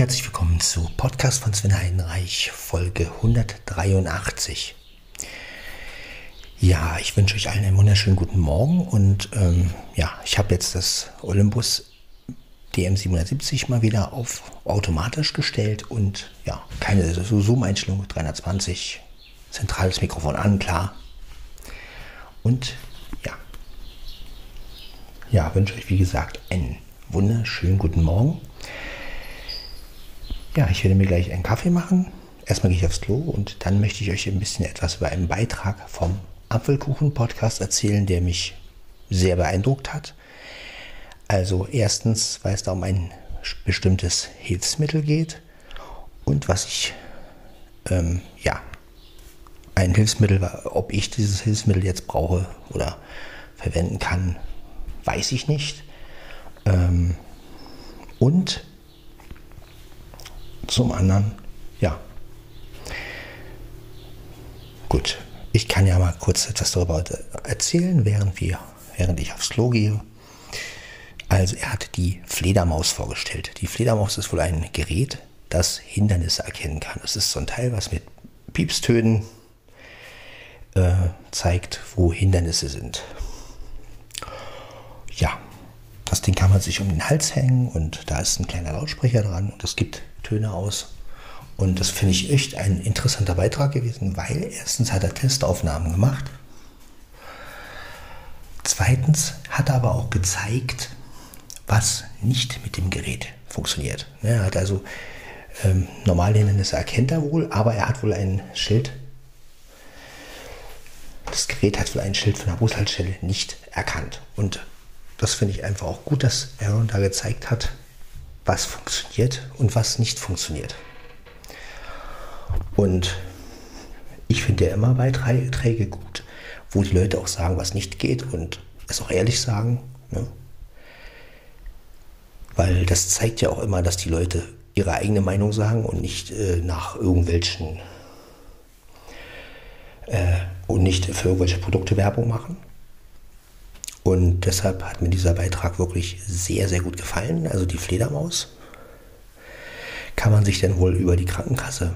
herzlich willkommen zu Podcast von Sven Heidenreich, Folge 183. Ja, ich wünsche euch allen einen wunderschönen guten Morgen und ähm, ja, ich habe jetzt das Olympus DM770 mal wieder auf automatisch gestellt und ja, keine Zoom-Einstellung, 320, zentrales Mikrofon an, klar. Und ja, ja, wünsche euch wie gesagt einen wunderschönen guten Morgen. Ja, ich werde mir gleich einen Kaffee machen. Erstmal gehe ich aufs Klo und dann möchte ich euch ein bisschen etwas über einen Beitrag vom Apfelkuchen-Podcast erzählen, der mich sehr beeindruckt hat. Also erstens, weil es da um ein bestimmtes Hilfsmittel geht und was ich, ähm, ja, ein Hilfsmittel, ob ich dieses Hilfsmittel jetzt brauche oder verwenden kann, weiß ich nicht. Ähm, und zum anderen, ja. Gut, ich kann ja mal kurz etwas darüber erzählen, während, wir, während ich aufs Klo gehe. Also er hat die Fledermaus vorgestellt. Die Fledermaus ist wohl ein Gerät, das Hindernisse erkennen kann. Das ist so ein Teil, was mit Piepstönen äh, zeigt, wo Hindernisse sind. Ja, das Ding kann man sich um den Hals hängen und da ist ein kleiner Lautsprecher dran und es gibt Töne aus. Und das finde ich echt ein interessanter Beitrag gewesen, weil erstens hat er Testaufnahmen gemacht. Zweitens hat er aber auch gezeigt, was nicht mit dem Gerät funktioniert. Er hat also ähm, normale Hindernisse erkennt er wohl, aber er hat wohl ein Schild. Das Gerät hat wohl ein Schild von der Bushaltestelle nicht erkannt. Und das finde ich einfach auch gut, dass Aaron da gezeigt hat, was funktioniert und was nicht funktioniert. Und ich finde ja immer Beiträge gut, wo die Leute auch sagen, was nicht geht und es auch ehrlich sagen. Ne? Weil das zeigt ja auch immer, dass die Leute ihre eigene Meinung sagen und nicht äh, nach irgendwelchen äh, und nicht für irgendwelche Produkte Werbung machen. Und deshalb hat mir dieser Beitrag wirklich sehr, sehr gut gefallen. Also die Fledermaus kann man sich denn wohl über die Krankenkasse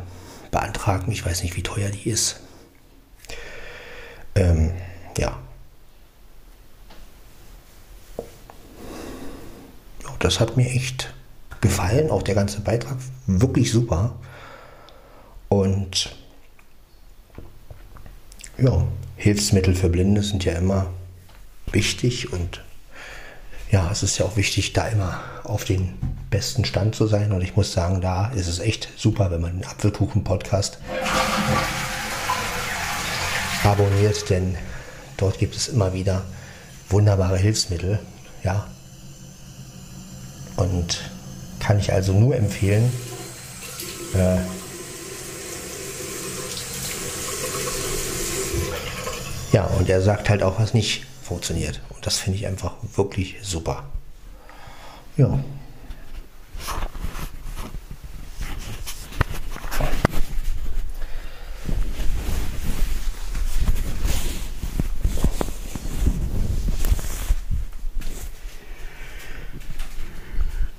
beantragen. Ich weiß nicht, wie teuer die ist. Ähm, ja. Das hat mir echt gefallen. Auch der ganze Beitrag wirklich super. Und ja, Hilfsmittel für Blinde sind ja immer wichtig und ja, es ist ja auch wichtig, da immer auf den besten Stand zu sein. Und ich muss sagen, da ist es echt super, wenn man den Apfelkuchen-Podcast abonniert, denn dort gibt es immer wieder wunderbare Hilfsmittel. Ja. Und kann ich also nur empfehlen, äh, ja, und er sagt halt auch, was nicht funktioniert. Und das finde ich einfach wirklich super. Ja.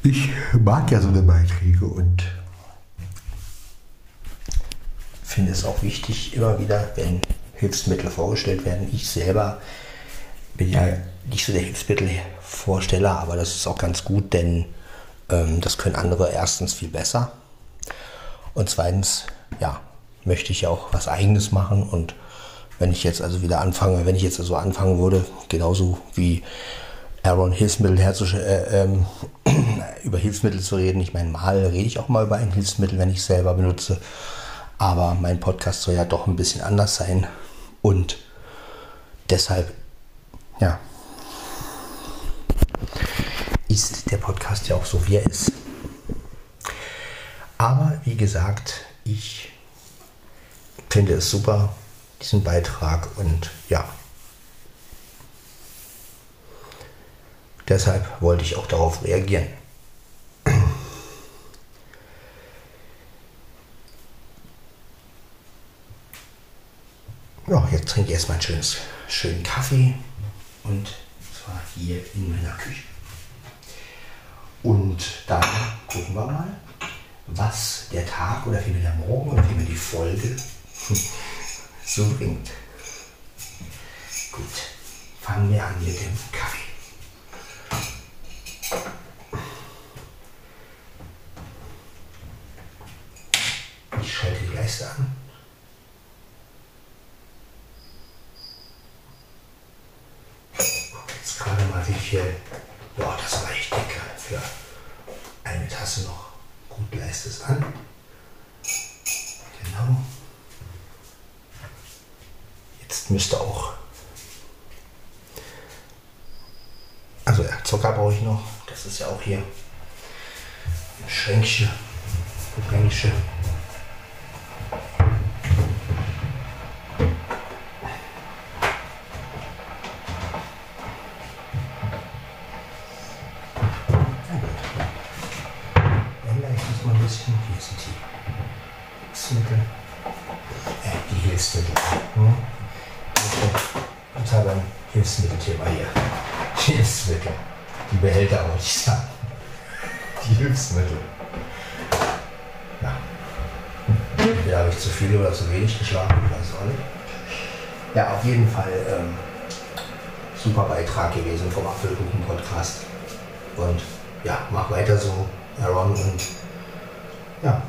Ich mag ja so eine Beiträge und finde es auch wichtig, immer wieder, wenn Hilfsmittel vorgestellt werden, ich selber bin ja nicht so der Hilfsmittelvorsteller, aber das ist auch ganz gut, denn ähm, das können andere erstens viel besser. Und zweitens, ja, möchte ich ja auch was eigenes machen. Und wenn ich jetzt also wieder anfange, wenn ich jetzt also anfangen würde, genauso wie Aaron Hilfsmittel herzustellen, äh, ähm, über Hilfsmittel zu reden. Ich meine, mal rede ich auch mal über ein Hilfsmittel, wenn ich es selber benutze. Aber mein Podcast soll ja doch ein bisschen anders sein. Und deshalb ja, ist der Podcast ja auch so, wie er ist. Aber wie gesagt, ich finde es super, diesen Beitrag und ja. Deshalb wollte ich auch darauf reagieren. Ja, jetzt trinke ich erstmal einen schönes, schönen Kaffee und zwar hier in meiner Küche. Und dann gucken wir mal, was der Tag oder vielmehr der Morgen oder vielmehr die Folge so bringt. Gut, fangen wir an mit dem Kaffee. Ich schalte die Leiste an. Gerade mal wie viel, ja, das reicht dicke für eine Tasse noch. Gut, leiste es an. Genau. Jetzt müsste auch. Also ja, Zucker brauche ich noch. Das ist ja auch hier ein Schränkchen. Schränkchen. Ändere ich Hier die Hilfsmittel. Äh, die Hilfsmittel. Hm? Ich habe ein Hilfsmittelthema hier. Hilfsmittel. Die Behälter wollte ich sagen. Die Hilfsmittel. Ja. Entweder habe ich zu viel oder zu wenig geschlafen, ich weiß auch nicht. Ja, auf jeden Fall ähm, super Beitrag gewesen vom Apfelkuchen-Podcast. Und ja, mach weiter so, Aaron. Und ja,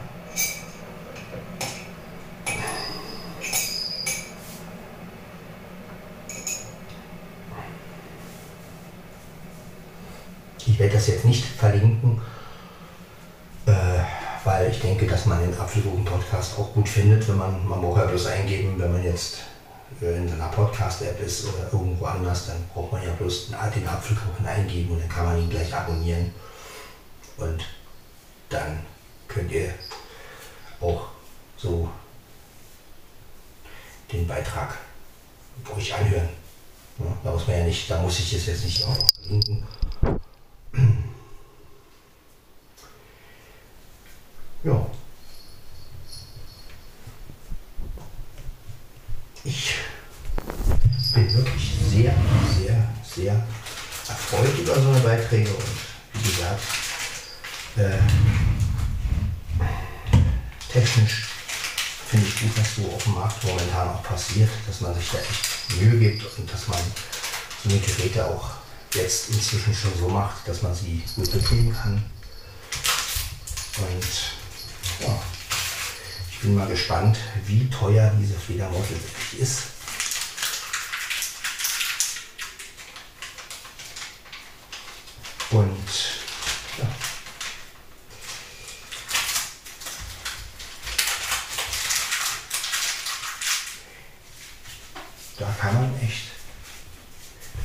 Ich werde das jetzt nicht verlinken, äh, weil ich denke, dass man den Apfelkuchen-Podcast auch gut findet, wenn man, man braucht ja bloß eingeben, wenn man jetzt äh, in einer Podcast-App ist oder irgendwo anders, dann braucht man ja bloß den Apfelkuchen eingeben und dann kann man ihn gleich abonnieren. Und dann könnt ihr auch so den Beitrag euch anhören. Da muss man ja nicht, da muss ich es jetzt nicht auch verlinken. Ja. Ich bin wirklich sehr, sehr, sehr erfreut über so eine Beiträge und wie gesagt, äh, technisch finde ich gut, was so auf dem Markt momentan auch passiert, dass man sich da echt Mühe gibt und dass man so eine Geräte auch jetzt inzwischen schon so macht, dass man sie gut bedienen kann. Und ja, ich bin mal gespannt, wie teuer diese Fledermaus letztendlich ist. Und ja. Da kann man echt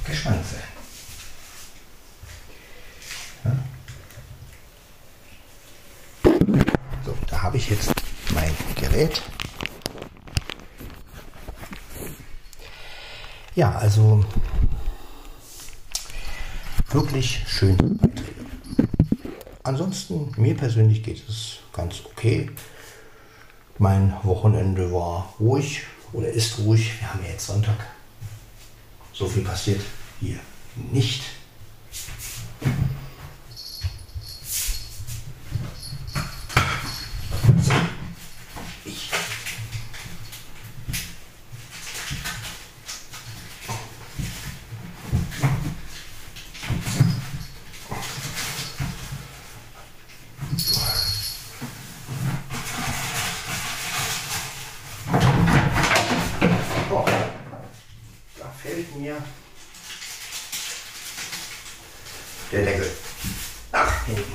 gespannt sein. So, da habe ich jetzt mein Gerät. Ja, also wirklich schön. Ansonsten, mir persönlich geht es ganz okay. Mein Wochenende war ruhig oder ist ruhig. Wir haben ja jetzt Sonntag. So viel passiert hier nicht. So, ich Oh, da fällt mir der Deckel nach hinten.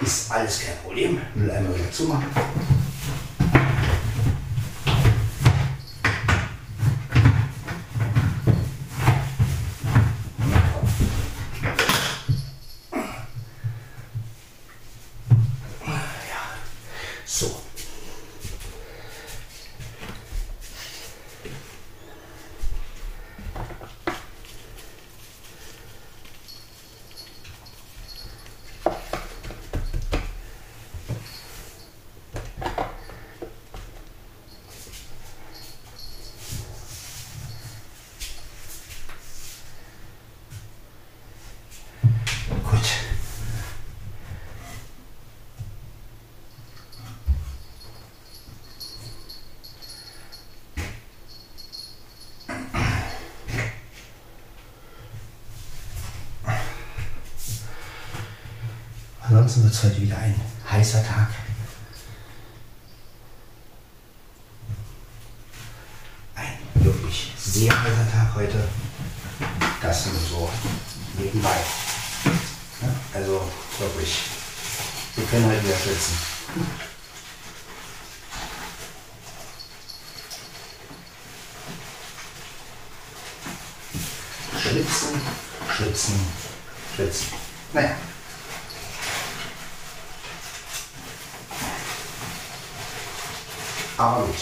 Ist alles kein Problem. Mülleimer wieder zumachen. Ja, so. Ansonsten wird es heute wieder ein heißer Tag. Ein wirklich sehr heißer Tag heute. Das nur so nebenbei. Ja, also wirklich, wir können heute wieder schwitzen. Schwitzen, schwitzen, schwitzen. Naja. Aber gut.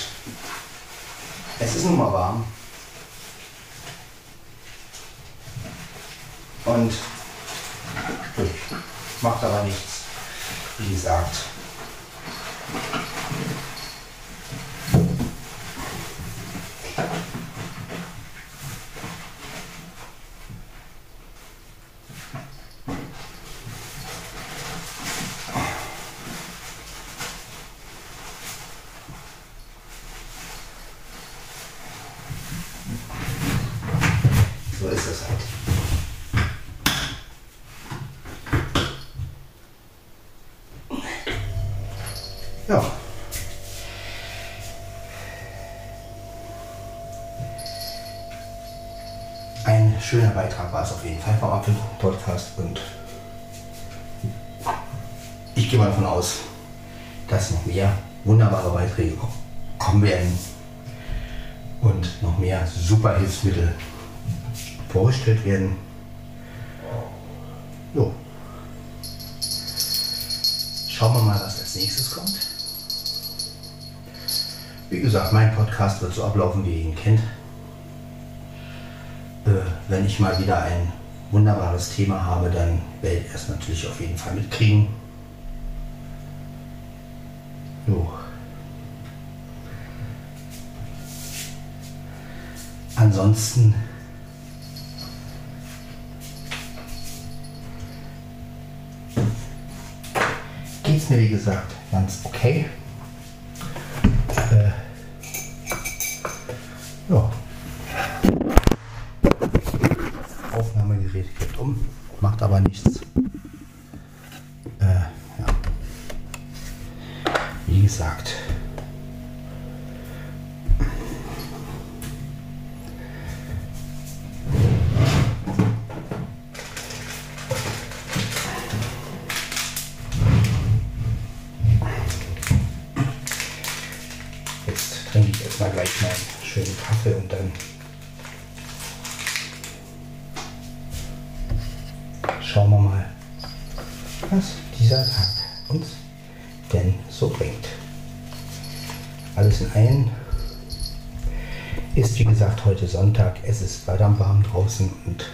Es ist nun mal warm. Und macht aber nichts. Wie gesagt. So ist es halt. Ja. Ein schöner Beitrag war es auf jeden Fall Apfelkuchen-Podcast und ich gehe mal davon aus, dass noch mehr wunderbare Beiträge ko- kommen werden und noch mehr super Hilfsmittel vorgestellt werden. Jo. Schauen wir mal, was als nächstes kommt. Wie gesagt, mein Podcast wird so ablaufen, wie ihr ihn kennt. Äh, wenn ich mal wieder ein wunderbares Thema habe, dann werde ich es natürlich auf jeden Fall mitkriegen. Jo. Ansonsten geht es mir wie gesagt ganz okay. Gesagt. Sonntag, es ist verdammt warm draußen und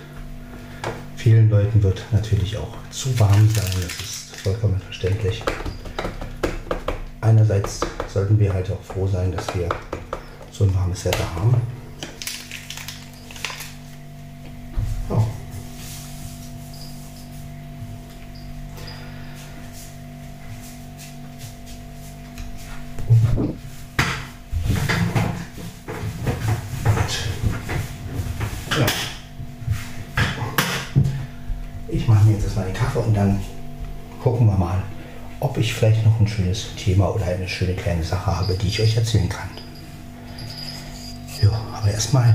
vielen Leuten wird natürlich auch zu warm sein, das ist vollkommen verständlich. Einerseits sollten wir halt auch froh sein, dass wir so ein warmes Wetter haben. Schönes Thema oder eine schöne kleine Sache habe, die ich euch erzählen kann. Ja, aber erstmal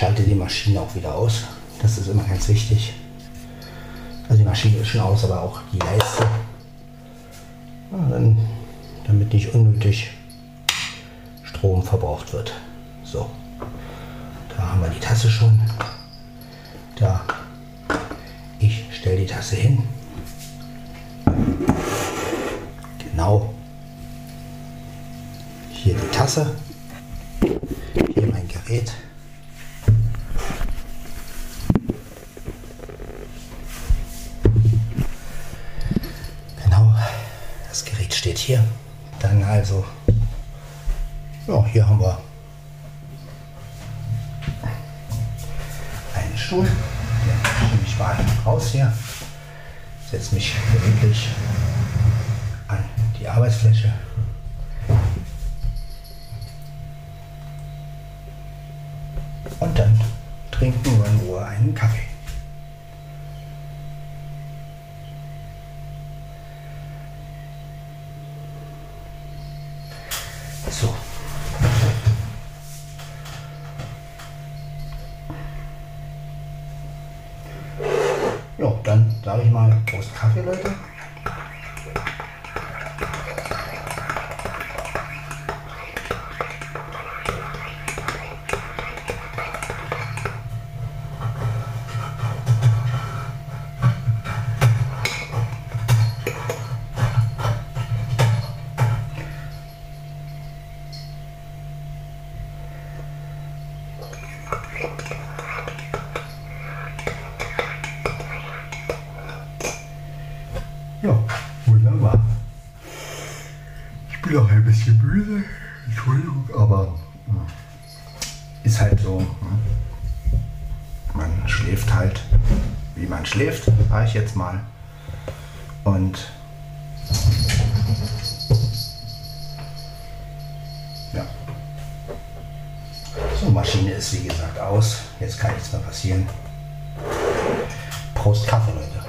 schalte die Maschine auch wieder aus. Das ist immer ganz wichtig. Also die Maschine ist schon aus, aber auch die Leiste. dann, damit nicht unnötig Strom verbraucht wird. So, da haben wir die Tasse schon. Da, ich stelle die Tasse hin. Genau. Hier die Tasse. Mal Prost Kaffee, bisschen müde, Entschuldigung, aber hm, ist halt so. hm. Man schläft halt, wie man schläft, sage ich jetzt mal. Und ja. So, Maschine ist wie gesagt aus. Jetzt kann nichts mehr passieren. Prost Kaffee, Leute.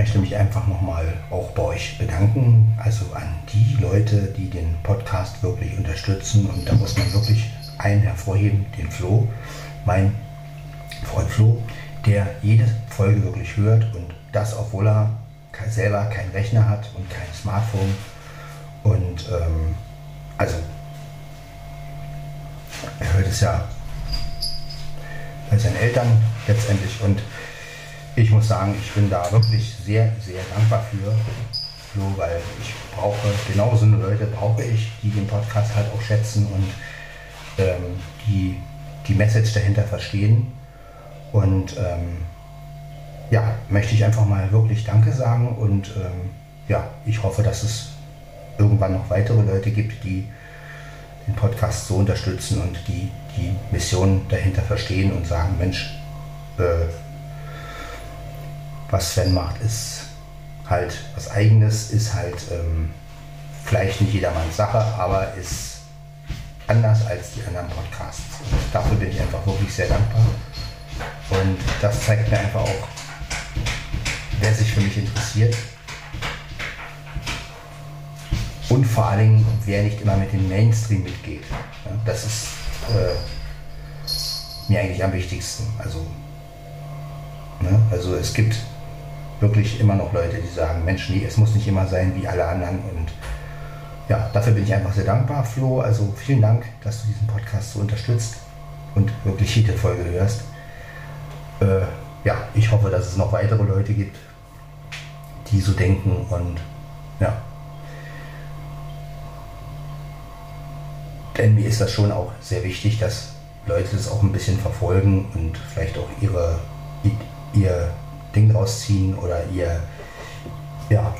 Möchte mich einfach nochmal auch bei euch bedanken, also an die Leute, die den Podcast wirklich unterstützen. Und da muss man wirklich einen hervorheben, den Flo, mein Freund Flo, der jede Folge wirklich hört und das, obwohl er selber keinen Rechner hat und kein Smartphone. Und ähm, also, er hört es ja bei seinen Eltern letztendlich und ich muss sagen, ich bin da wirklich sehr, sehr dankbar für, Flo, weil ich brauche, genau so Leute brauche ich, die den Podcast halt auch schätzen und ähm, die die Message dahinter verstehen. Und ähm, ja, möchte ich einfach mal wirklich Danke sagen und ähm, ja, ich hoffe, dass es irgendwann noch weitere Leute gibt, die den Podcast so unterstützen und die die Mission dahinter verstehen und sagen, Mensch, äh, was Sven macht, ist halt was Eigenes, ist halt ähm, vielleicht nicht jedermanns Sache, aber ist anders als die anderen Podcasts. Und dafür bin ich einfach wirklich sehr dankbar. Und das zeigt mir einfach auch, wer sich für mich interessiert. Und vor allen Dingen, wer nicht immer mit dem Mainstream mitgeht. Das ist äh, mir eigentlich am wichtigsten. Also, ne, also es gibt wirklich immer noch Leute, die sagen, Mensch, nee, es muss nicht immer sein wie alle anderen. Und ja, dafür bin ich einfach sehr dankbar, Flo. Also vielen Dank, dass du diesen Podcast so unterstützt und wirklich jede Folge hörst. Äh, ja, ich hoffe, dass es noch weitere Leute gibt, die so denken und ja. Denn mir ist das schon auch sehr wichtig, dass Leute das auch ein bisschen verfolgen und vielleicht auch ihre, ihr Ding draus ziehen oder ihr, ja,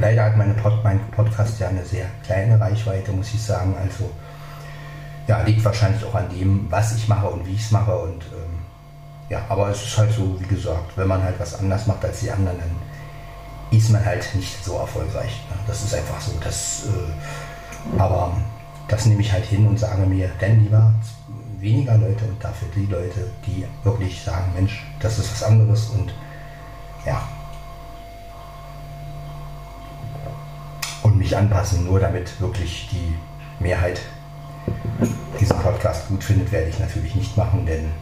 leider hat meine Pod, mein Podcast ja eine sehr kleine Reichweite, muss ich sagen. Also ja, liegt wahrscheinlich auch an dem, was ich mache und wie ich es mache. Und ähm, ja, aber es ist halt so, wie gesagt, wenn man halt was anders macht als die anderen, dann ist man halt nicht so erfolgreich. Ne? Das ist einfach so. Das, äh, aber das nehme ich halt hin und sage mir, denn lieber weniger Leute und dafür die Leute, die wirklich sagen, Mensch, das ist was anderes und ja. Und mich anpassen, nur damit wirklich die Mehrheit diesen Podcast gut findet, werde ich natürlich nicht machen, denn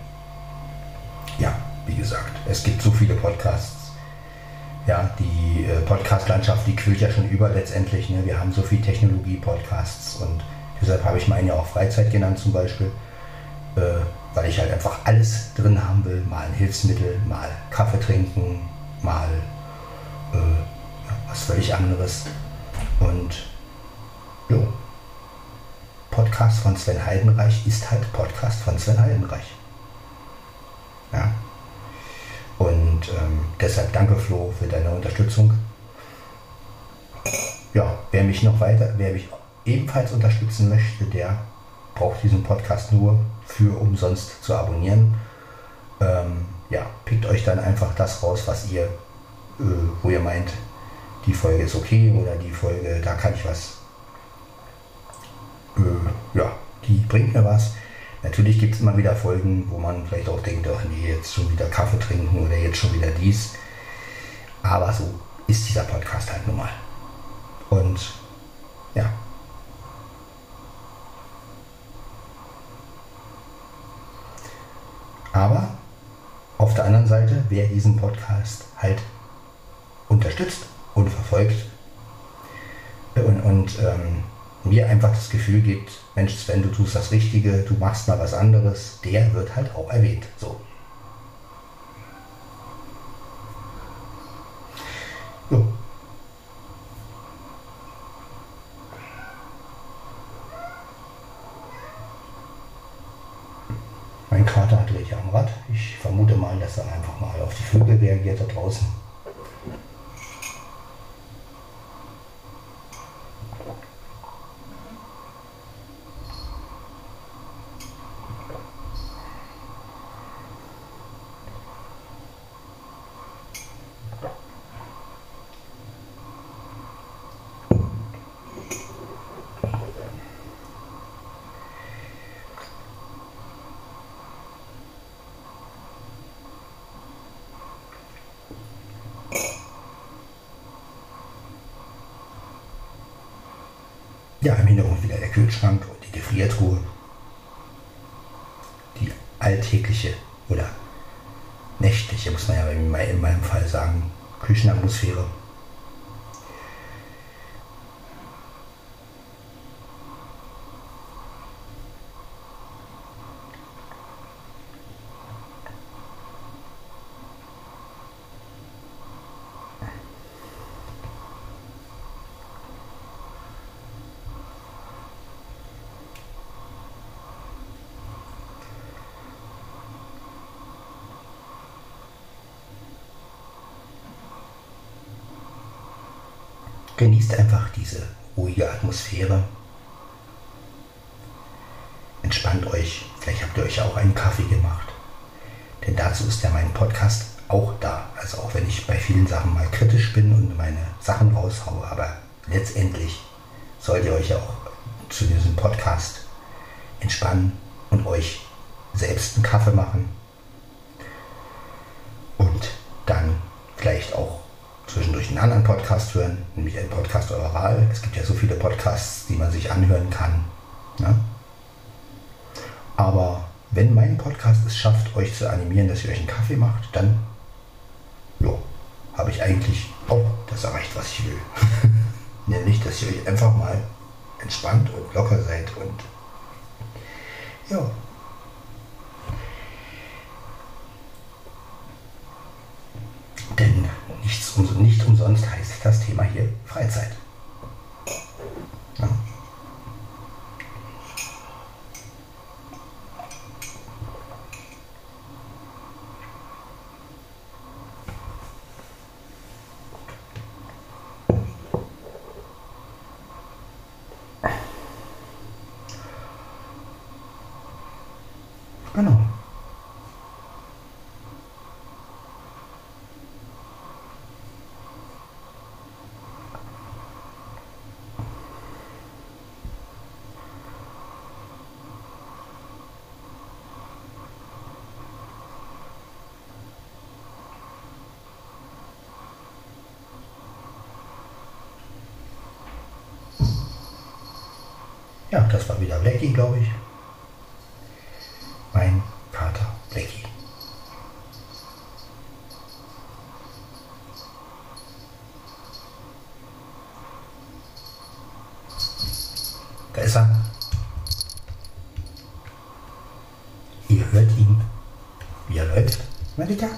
ja, wie gesagt, es gibt so viele Podcasts. Ja, die äh, Podcast-Landschaft, die quillt ja schon über letztendlich. Ne? Wir haben so viel Technologie-Podcasts und deshalb habe ich meinen ja auch Freizeit genannt zum Beispiel äh, weil ich halt einfach alles drin haben will. Mal ein Hilfsmittel, mal Kaffee trinken, mal äh, ja, was völlig anderes. Und jo, Podcast von Sven Heidenreich ist halt Podcast von Sven Heidenreich. Ja. Und ähm, deshalb danke Flo für deine Unterstützung. Ja, wer mich noch weiter, wer mich ebenfalls unterstützen möchte, der braucht diesen Podcast nur für umsonst zu abonnieren. Ähm, ja, pickt euch dann einfach das raus, was ihr, äh, wo ihr meint, die Folge ist okay oder die Folge, da kann ich was. Äh, ja, die bringt mir was. Natürlich gibt es immer wieder Folgen, wo man vielleicht auch denkt, ach nee, jetzt schon wieder Kaffee trinken oder jetzt schon wieder dies. Aber so ist dieser Podcast halt nun mal. Und ja, Aber auf der anderen Seite, wer diesen Podcast halt unterstützt und verfolgt und, und ähm, mir einfach das Gefühl gibt, Mensch Sven, du tust das Richtige, du machst mal was anderes, der wird halt auch erwähnt. So. So. Mein Kater dreht ja am Rad. Ich vermute mal, dass er einfach mal auf die Vögel reagiert da draußen. Ja, im Hintergrund wieder der Kühlschrank und die Gefriertruhe. Die alltägliche oder nächtliche, muss man ja in meinem Fall sagen, Küchenatmosphäre. Genießt einfach diese ruhige Atmosphäre. Entspannt euch. Vielleicht habt ihr euch auch einen Kaffee gemacht. Denn dazu ist ja mein Podcast auch da. Also auch wenn ich bei vielen Sachen mal kritisch bin und meine Sachen raushaue, aber letztendlich sollt ihr euch auch zu diesem Podcast entspannen und euch selbst einen Kaffee machen und dann vielleicht auch zwischendurch einen anderen Podcast hören, nämlich einen Podcast eurer Wahl. Es gibt ja so viele Podcasts, die man sich anhören kann. Ne? Aber wenn mein Podcast es schafft, euch zu animieren, dass ihr euch einen Kaffee macht, dann habe ich eigentlich auch das erreicht, was ich will. nämlich, dass ihr euch einfach mal entspannt und locker seid und ja, Denn nichts, nicht umsonst heißt das Thema hier Freizeit. Ja. Genau. Ja, das war wieder Blackie, glaube ich. Mein Kater Blackie. Da ist er. Ihr hört ihn, wie er läuft. Malika?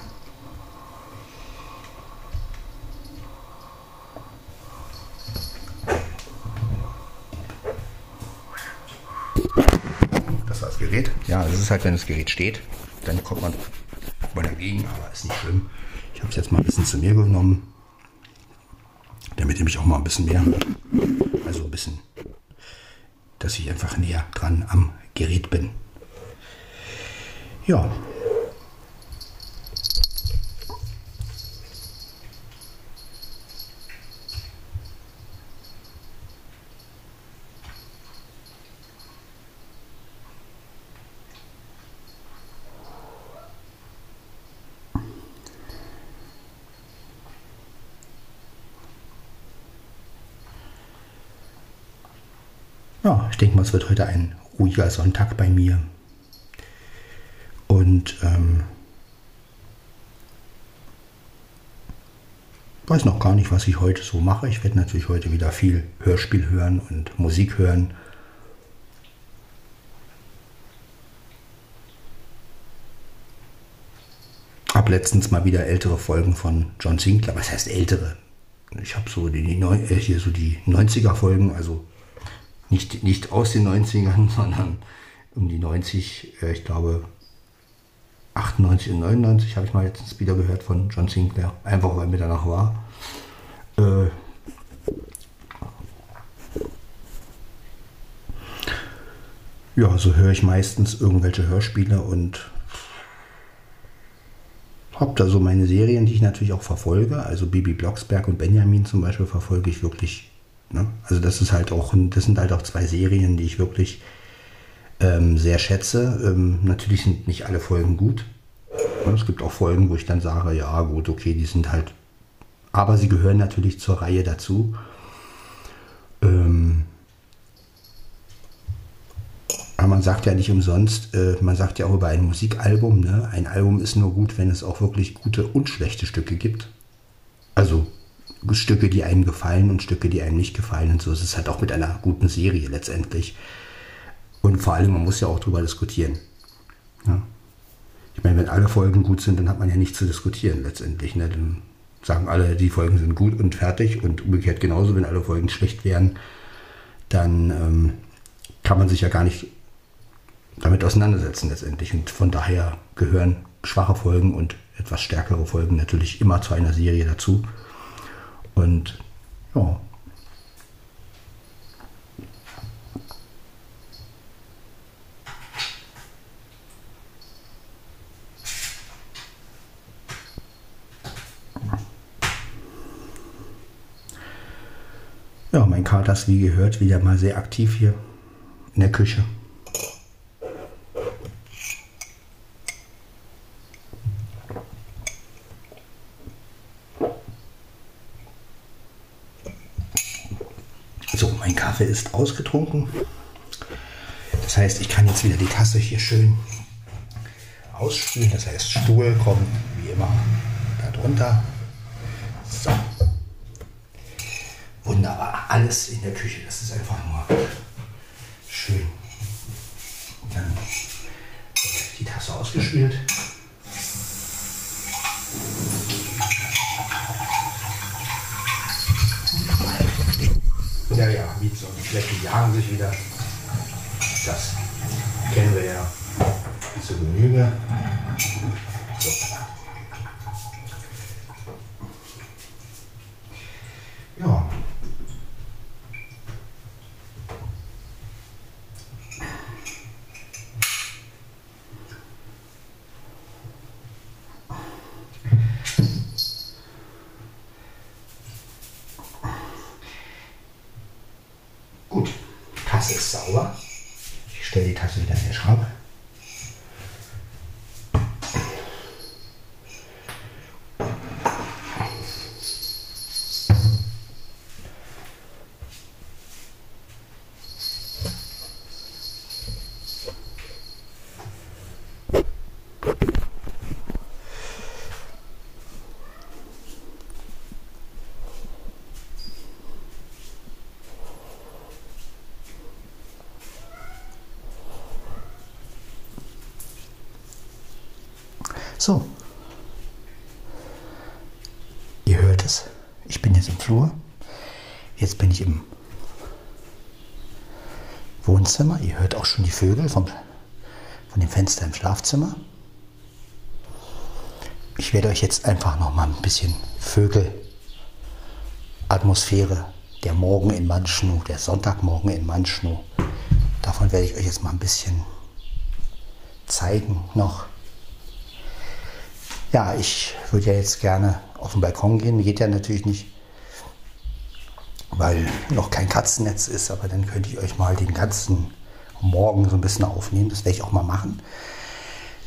Das war das Gerät. Ja, das ist halt, wenn das Gerät steht, dann kommt man mal dagegen, aber ist nicht schlimm. Ich habe es jetzt mal ein bisschen zu mir genommen, damit mich auch mal ein bisschen mehr. Also ein bisschen, dass ich einfach näher dran am Gerät bin. Ja. Ja, ich denke mal, es wird heute ein ruhiger Sonntag bei mir. Und ähm, weiß noch gar nicht, was ich heute so mache. Ich werde natürlich heute wieder viel Hörspiel hören und Musik hören. Hab letztens mal wieder ältere Folgen von John Sinclair. Was heißt ältere? Ich habe so die, die, äh, hier so die 90er Folgen, also nicht, nicht aus den 90ern, sondern um die 90, äh, ich glaube 98 und 99 habe ich mal letztens wieder gehört von John Sinclair. Einfach weil mir danach war. Äh, ja, so höre ich meistens irgendwelche Hörspiele und habe da so meine Serien, die ich natürlich auch verfolge. Also Bibi Blocksberg und Benjamin zum Beispiel verfolge ich wirklich. Ne? Also das ist halt auch, das sind halt auch zwei Serien, die ich wirklich ähm, sehr schätze. Ähm, natürlich sind nicht alle Folgen gut. Ja, Es gibt auch Folgen, wo ich dann sage, ja gut, okay, die sind halt, aber sie gehören natürlich zur Reihe dazu. Ähm, aber man sagt ja nicht umsonst, äh, man sagt ja auch über ein Musikalbum, ne? ein Album ist nur gut, wenn es auch wirklich gute und schlechte Stücke gibt. Also Stücke, die einem gefallen und Stücke, die einem nicht gefallen. Und so ist es halt auch mit einer guten Serie letztendlich. Und vor allem, man muss ja auch drüber diskutieren. Ja. Ich meine, wenn alle Folgen gut sind, dann hat man ja nichts zu diskutieren letztendlich. Ne? Dann sagen alle, die Folgen sind gut und fertig. Und umgekehrt genauso, wenn alle Folgen schlecht wären, dann ähm, kann man sich ja gar nicht damit auseinandersetzen letztendlich. Und von daher gehören schwache Folgen und etwas stärkere Folgen natürlich immer zu einer Serie dazu. Und ja. Ja, mein Kater ist wie gehört wieder mal sehr aktiv hier in der Küche. So, mein Kaffee ist ausgetrunken. Das heißt, ich kann jetzt wieder die Tasse hier schön ausspülen. Das heißt, Stuhl kommt wie immer da drunter. So. Wunderbar. Alles in der Küche. Das ist einfach nur schön. Dann wird die Tasse ausgespült. Ja, ja, Flecken jagen sich wieder. Das kennen wir ja zu Genüge. So. Ja. So. Ihr hört es. Ich bin jetzt im Flur. Jetzt bin ich im Wohnzimmer. Ihr hört auch schon die Vögel vom, von dem Fenster im Schlafzimmer. Ich werde euch jetzt einfach noch mal ein bisschen Vögelatmosphäre, der Morgen in Manschnu, der Sonntagmorgen in Manschnu. Davon werde ich euch jetzt mal ein bisschen zeigen noch. Ja, ich würde ja jetzt gerne auf den Balkon gehen. Geht ja natürlich nicht, weil noch kein Katzennetz ist, aber dann könnte ich euch mal den ganzen Morgen so ein bisschen aufnehmen. Das werde ich auch mal machen.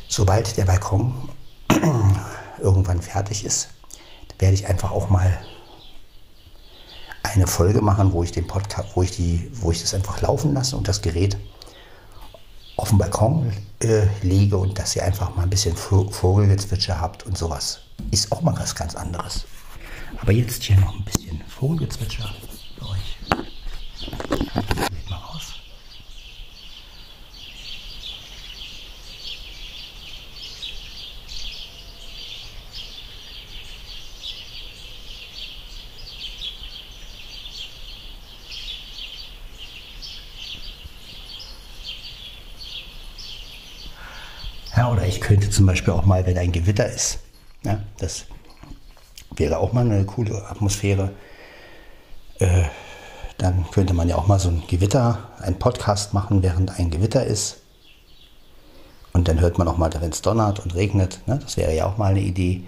Sobald der Balkon irgendwann fertig ist, werde ich einfach auch mal eine Folge machen, wo ich den Podcast, wo ich die, wo ich das einfach laufen lasse und das Gerät auf dem Balkon äh, lege und dass ihr einfach mal ein bisschen Vogelgezwitscher habt und sowas. Ist auch mal was ganz anderes. Aber jetzt hier noch ein bisschen Vogelgezwitscher für euch. Ja, oder ich könnte zum Beispiel auch mal, wenn ein Gewitter ist, ja, das wäre auch mal eine coole Atmosphäre. Äh, dann könnte man ja auch mal so ein Gewitter, einen Podcast machen, während ein Gewitter ist. Und dann hört man auch mal, wenn es donnert und regnet. Ne? Das wäre ja auch mal eine Idee.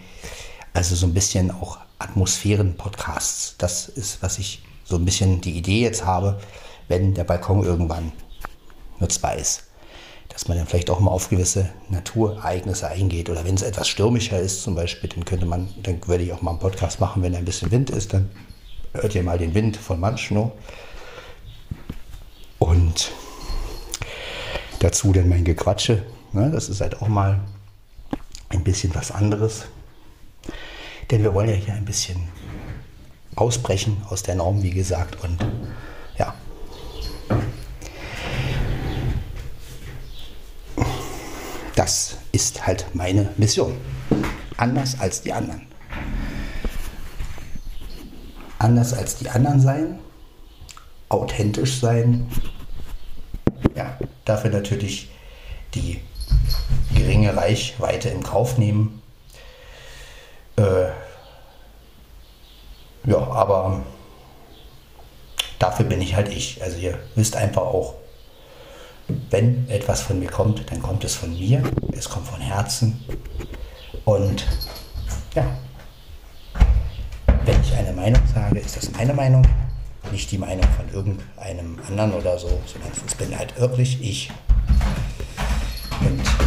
Also so ein bisschen auch Atmosphären-Podcasts. Das ist, was ich so ein bisschen die Idee jetzt habe, wenn der Balkon irgendwann nutzbar ist dass man dann vielleicht auch mal auf gewisse Naturereignisse eingeht. Oder wenn es etwas stürmischer ist zum Beispiel, dann könnte man, dann würde ich auch mal einen Podcast machen, wenn ein bisschen Wind ist, dann hört ihr mal den Wind von Manschno. Und dazu dann mein Gequatsche. Ne? Das ist halt auch mal ein bisschen was anderes. Denn wir wollen ja hier ein bisschen ausbrechen aus der Norm, wie gesagt. Und Das ist halt meine Mission. Anders als die anderen. Anders als die anderen sein, authentisch sein. Ja, dafür natürlich die geringe Reichweite in Kauf nehmen. Äh, ja, aber dafür bin ich halt ich. Also ihr wisst einfach auch, wenn etwas von mir kommt, dann kommt es von mir, es kommt von Herzen. Und ja, wenn ich eine Meinung sage, ist das meine Meinung, nicht die Meinung von irgendeinem anderen oder so, sondern es bin halt wirklich ich. Und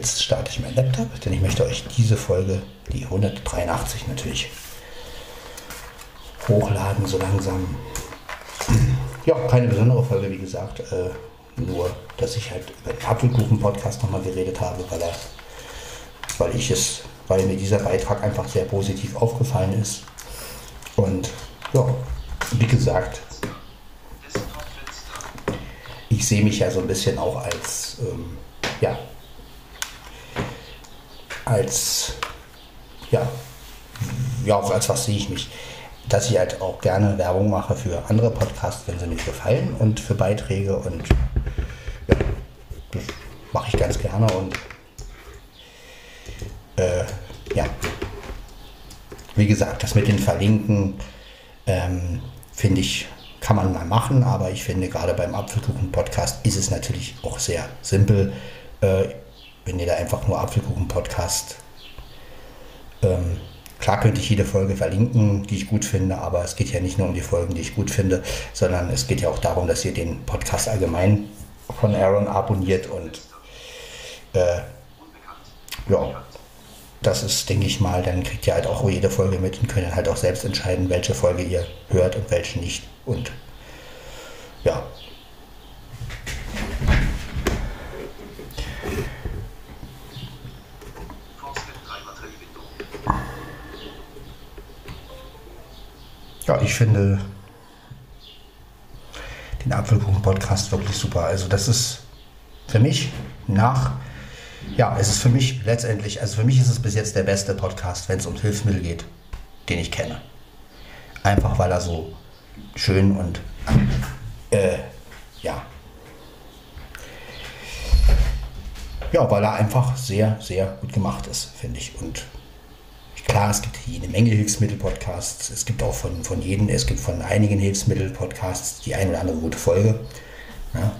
Jetzt starte ich meinen Laptop, denn ich möchte euch diese Folge, die 183 natürlich, hochladen so langsam. Ja, keine besondere Folge, wie gesagt. Äh, nur, dass ich halt über den Apfelkuchen-Podcast nochmal geredet habe, weil, er, weil ich es, weil mir dieser Beitrag einfach sehr positiv aufgefallen ist. Und ja, wie gesagt, ich sehe mich ja so ein bisschen auch als ähm, ja, als, ja, ja, als was sehe ich mich? Dass ich halt auch gerne Werbung mache für andere Podcasts, wenn sie mir gefallen und für Beiträge und ja, das mache ich ganz gerne und äh, ja, wie gesagt, das mit den Verlinken ähm, finde ich, kann man mal machen, aber ich finde gerade beim Apfelkuchen-Podcast ist es natürlich auch sehr simpel. Äh, wenn ihr da einfach nur Apfelkuchen-Podcast. Ähm, klar könnte ich jede Folge verlinken, die ich gut finde, aber es geht ja nicht nur um die Folgen, die ich gut finde, sondern es geht ja auch darum, dass ihr den Podcast allgemein von Aaron abonniert und äh, ja, das ist, denke ich mal, dann kriegt ihr halt auch jede Folge mit und könnt halt auch selbst entscheiden, welche Folge ihr hört und welche nicht. Und ja, Ja, ich finde, den Apfelkuchen-Podcast wirklich super. Also das ist für mich nach, ja, es ist für mich letztendlich, also für mich ist es bis jetzt der beste Podcast, wenn es um Hilfsmittel geht, den ich kenne. Einfach weil er so schön und äh, ja, ja, weil er einfach sehr, sehr gut gemacht ist, finde ich. Und klar, es gibt eine Menge Hilfsmittel-Podcasts. Es gibt auch von, von jedem, es gibt von einigen Hilfsmittel-Podcasts die ein oder andere gute Folge. Ja.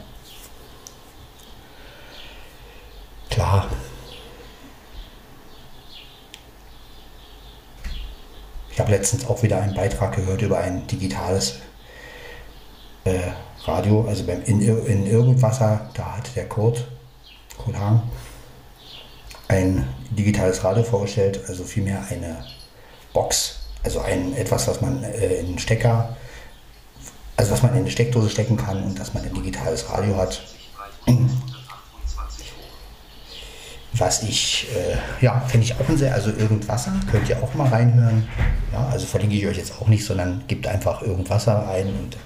Klar. Ich habe letztens auch wieder einen Beitrag gehört über ein digitales äh, Radio, also beim in, in Irgendwasser, da hat der Kurt Kohlhagen ein digitales Radio vorgestellt, also vielmehr eine Box, also ein etwas, was man äh, in den Stecker, also was man in eine Steckdose stecken kann und dass man ein digitales Radio hat. Was ich, äh, ja, finde ich auch ein sehr, also Irgendwasser, könnt ihr auch mal reinhören. Ja, also verlinke ich euch jetzt auch nicht, sondern gebt einfach Irgendwasser ein und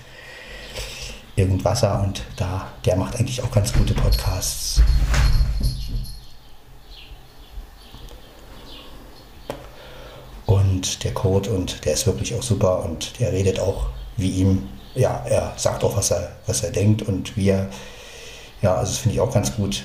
Irgendwasser und da, der macht eigentlich auch ganz gute Podcasts. Und der Code und der ist wirklich auch super und der redet auch wie ihm, ja, er sagt auch, was er, was er denkt und wie er, ja, also das finde ich auch ganz gut.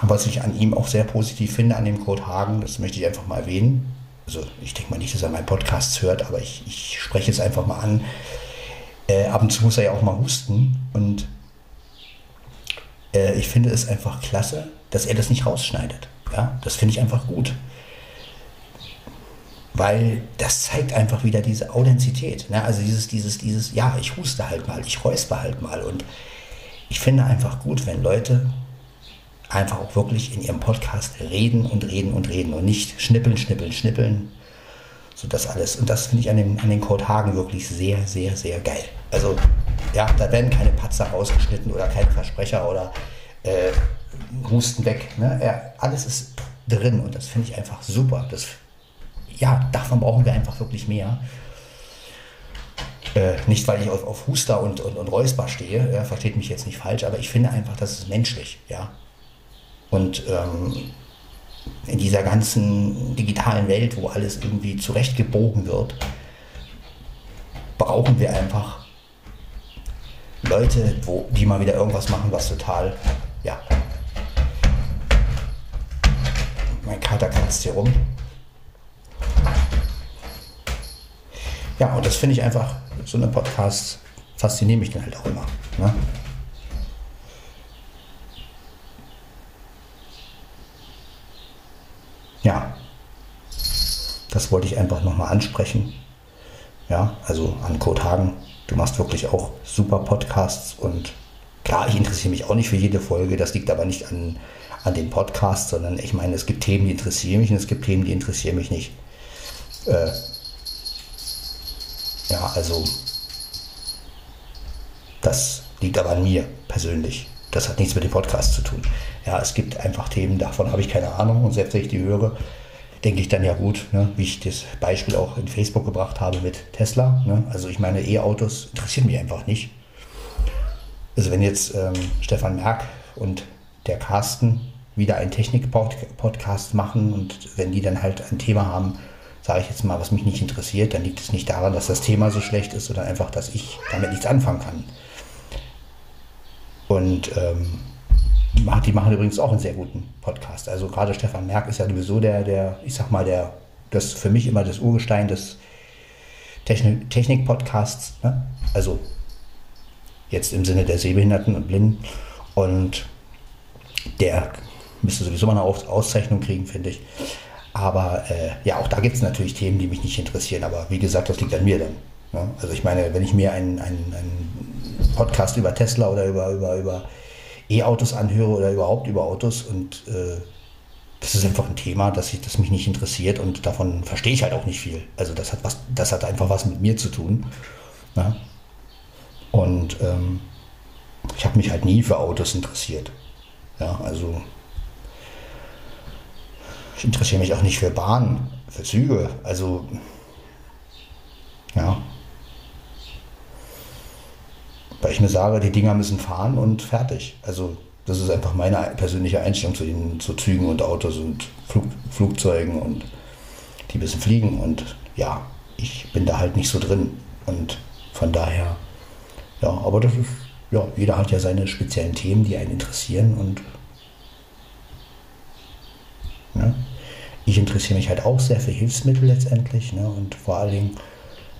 Was ich an ihm auch sehr positiv finde, an dem Code Hagen, das möchte ich einfach mal erwähnen, also ich denke mal nicht, dass er meinen Podcast hört, aber ich, ich spreche es einfach mal an. Äh, ab und zu muss er ja auch mal husten und äh, ich finde es einfach klasse, dass er das nicht rausschneidet. Ja, das finde ich einfach gut. Weil das zeigt einfach wieder diese Authentizität. Ne? Also dieses, dieses, dieses, ja, ich huste halt mal, ich räusper halt mal. Und ich finde einfach gut, wenn Leute einfach auch wirklich in ihrem Podcast reden und reden und reden und nicht schnippeln, schnippeln, schnippeln. So das alles. Und das finde ich an den, an den Code Hagen wirklich sehr, sehr, sehr geil. Also, ja, da werden keine Patzer rausgeschnitten oder kein Versprecher oder äh, Husten weg. Ne? Ja, alles ist drin und das finde ich einfach super. Das, ja, davon brauchen wir einfach wirklich mehr. Äh, nicht, weil ich auf, auf Huster und, und, und Räusper stehe, ja, versteht mich jetzt nicht falsch, aber ich finde einfach, das ist menschlich. Ja? Und ähm, in dieser ganzen digitalen Welt, wo alles irgendwie zurechtgebogen wird, brauchen wir einfach Leute, wo, die mal wieder irgendwas machen, was total, ja. Mein Kater kratzt hier rum. Ja, und das finde ich einfach, so eine Podcast fasziniert mich dann halt auch immer. Ne? Ja, das wollte ich einfach nochmal ansprechen. Ja, also an Kurt Hagen, du machst wirklich auch super Podcasts und klar, ich interessiere mich auch nicht für jede Folge, das liegt aber nicht an, an den Podcasts, sondern ich meine, es gibt Themen, die interessieren mich und es gibt Themen, die interessieren mich nicht. Äh, ja, also das liegt aber an mir persönlich. Das hat nichts mit dem Podcast zu tun. Ja, es gibt einfach Themen, davon habe ich keine Ahnung und selbst wenn ich die höre, denke ich dann ja gut, ne, wie ich das Beispiel auch in Facebook gebracht habe mit Tesla. Ne? Also ich meine, E-Autos interessieren mich einfach nicht. Also wenn jetzt ähm, Stefan Merck und der Carsten wieder einen Technik-Podcast machen und wenn die dann halt ein Thema haben, sage ich jetzt mal, was mich nicht interessiert, dann liegt es nicht daran, dass das Thema so schlecht ist, sondern einfach, dass ich damit nichts anfangen kann. Und ähm, die machen übrigens auch einen sehr guten Podcast. Also gerade Stefan Merck ist ja sowieso der, der, ich sag mal, der, das für mich immer das Urgestein des Technik-Podcasts. Ne? Also jetzt im Sinne der Sehbehinderten und Blinden. Und der müsste sowieso mal eine Auszeichnung kriegen, finde ich. Aber äh, ja, auch da gibt es natürlich Themen, die mich nicht interessieren. Aber wie gesagt, das liegt an mir dann. Ne? Also ich meine, wenn ich mir einen, einen, einen Podcast über Tesla oder über, über, über E-Autos anhöre oder überhaupt über Autos und äh, das ist einfach ein Thema, das, ich, das mich nicht interessiert und davon verstehe ich halt auch nicht viel. Also das hat was, das hat einfach was mit mir zu tun. Ja? Und ähm, ich habe mich halt nie für Autos interessiert. Ja, also ich interessiere mich auch nicht für Bahnen, für Züge. Also ja, Weil ich mir sage, die Dinger müssen fahren und fertig. Also das ist einfach meine persönliche Einstellung zu, den, zu Zügen und Autos und Flug, Flugzeugen und die müssen fliegen. Und ja, ich bin da halt nicht so drin. Und von daher, ja, aber das ist, ja, jeder hat ja seine speziellen Themen, die einen interessieren und ne? ich interessiere mich halt auch sehr für Hilfsmittel letztendlich ne? und vor allen Dingen,